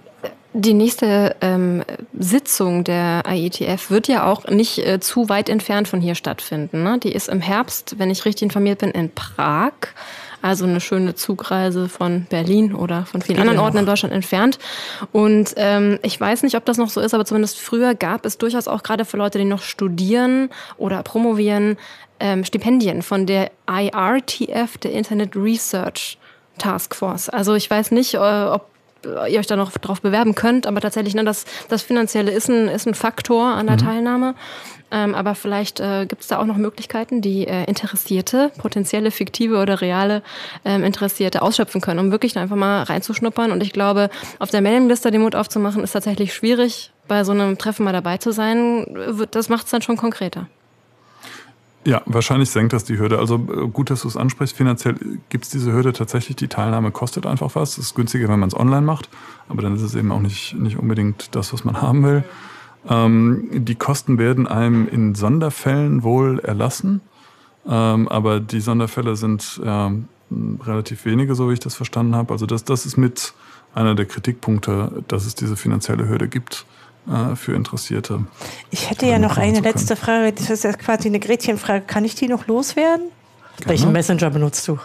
die nächste ähm, Sitzung der IETF wird ja auch nicht äh, zu weit entfernt von hier stattfinden. Ne? Die ist im Herbst, wenn ich richtig informiert bin, in Prag. Also eine schöne Zugreise von Berlin oder von vielen anderen Orten in Deutschland entfernt. Und ähm, ich weiß nicht, ob das noch so ist, aber zumindest früher gab es durchaus auch gerade für Leute, die noch studieren oder promovieren, ähm, Stipendien von der IRTF, der Internet Research Task Force. Also ich weiß nicht, äh, ob ihr euch da noch drauf bewerben könnt, aber tatsächlich, ne, das, das Finanzielle ist ein, ist ein Faktor an der mhm. Teilnahme. Ähm, aber vielleicht äh, gibt es da auch noch Möglichkeiten, die äh, Interessierte, potenzielle, fiktive oder reale ähm, Interessierte ausschöpfen können, um wirklich einfach mal reinzuschnuppern. Und ich glaube, auf der Mailingliste den Mut aufzumachen, ist tatsächlich schwierig. Bei so einem Treffen mal dabei zu sein, das macht es dann schon konkreter. Ja, wahrscheinlich senkt das die Hürde. Also äh, gut, dass du es ansprichst. Finanziell gibt es diese Hürde tatsächlich. Die Teilnahme kostet einfach was. Es ist günstiger, wenn man es online macht. Aber dann ist es eben auch nicht, nicht unbedingt das, was man [laughs] haben will. Ähm, die Kosten werden einem in Sonderfällen wohl erlassen. Ähm, aber die Sonderfälle sind ja, relativ wenige, so wie ich das verstanden habe. Also das, das ist mit einer der Kritikpunkte, dass es diese finanzielle Hürde gibt äh, für Interessierte. Ich hätte ja noch eine letzte Frage. Das ist ja quasi eine Gretchenfrage. Kann ich die noch loswerden? Gerne. Welchen Messenger benutzt du?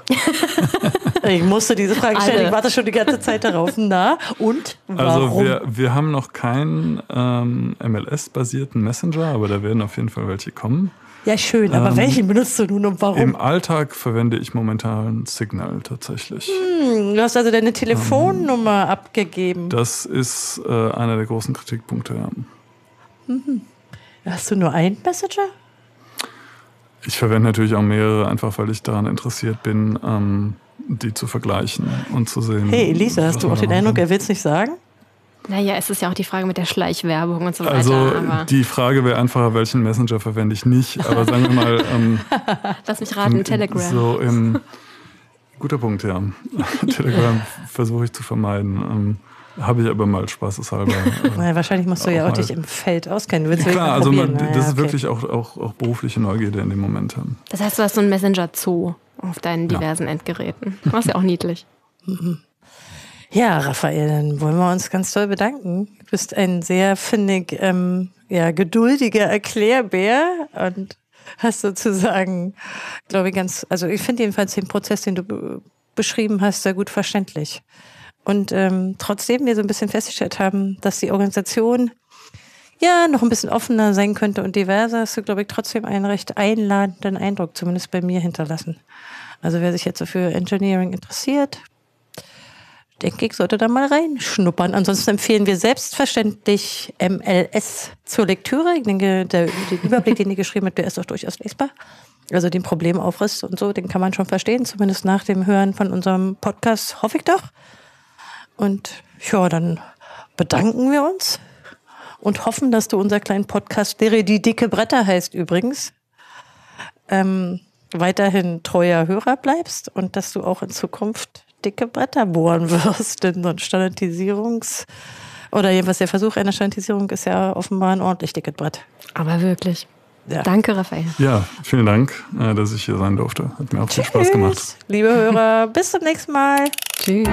[laughs] ich musste diese Frage stellen. Alle. Ich warte schon die ganze Zeit darauf. [laughs] Na, und warum? Also wir, wir haben noch keinen ähm, MLS-basierten Messenger, aber da werden auf jeden Fall welche kommen. Ja, schön, aber ähm, welchen benutzt du nun und warum? Im Alltag verwende ich momentan Signal tatsächlich. Hm, du hast also deine Telefonnummer ähm, abgegeben. Das ist äh, einer der großen Kritikpunkte, ja. Mhm. Hast du nur einen Messenger? Ich verwende natürlich auch mehrere, einfach weil ich daran interessiert bin, ähm, die zu vergleichen und zu sehen. Hey Elisa, hast du auch den Eindruck, er will es nicht sagen? Naja, es ist ja auch die Frage mit der Schleichwerbung und so weiter. Also die Frage wäre einfacher, welchen Messenger verwende ich nicht. Aber sagen wir mal. [laughs] Ähm, Lass mich raten, Telegram. So im, guter Punkt, ja. [laughs] Telegram versuche ich zu vermeiden. Ähm, habe ich aber mal spaßeshalber. [laughs] Äh, naja, wahrscheinlich musst du ja auch dich im Feld auskennen. Willst Klar, also man, das ist okay. wirklich auch, auch, auch berufliche Neugierde in dem Moment. Das heißt, du hast so einen Messenger-Zoo auf deinen diversen ja. Endgeräten. Das ist ja auch niedlich. Ja, Raphael, dann wollen wir uns ganz toll bedanken. Du bist ein sehr, finde ich, ähm, ja, geduldiger Erklärbär und hast sozusagen, glaube ich, ganz, also ich finde jedenfalls den Prozess, den du beschrieben hast, sehr gut verständlich. Und ähm, trotzdem wir so ein bisschen festgestellt haben, dass die Organisation ja noch ein bisschen offener sein könnte und diverser, hast du, glaube ich, trotzdem einen recht einladenden Eindruck, zumindest bei mir, hinterlassen. Also wer sich jetzt so für Engineering interessiert, denke ich, sollte da mal reinschnuppern. Ansonsten empfehlen wir selbstverständlich MLS zur Lektüre. Ich denke, der, der Überblick, den ihr geschrieben habt, der ist auch durchaus lesbar. Also den Problemaufriss und so, den kann man schon verstehen, zumindest nach dem Hören von unserem Podcast, hoffe ich doch. Und ja, dann bedanken wir uns und hoffen, dass du unser kleinen Podcast, der die dicke Bretter heißt übrigens, ähm, weiterhin treuer Hörer bleibst und dass du auch in Zukunft dicke Bretter bohren [laughs] wirst. Denn so ein Standardisierungs- oder jedenfalls der Versuch einer Standardisierung ist ja offenbar ein ordentlich dickes Brett. Aber wirklich. Ja. Danke, Raphael. Ja, vielen Dank, äh, dass ich hier sein durfte. Hat mir auch Tschüss, viel Spaß gemacht. Liebe Hörer, [laughs] bis zum nächsten Mal. Tschüss.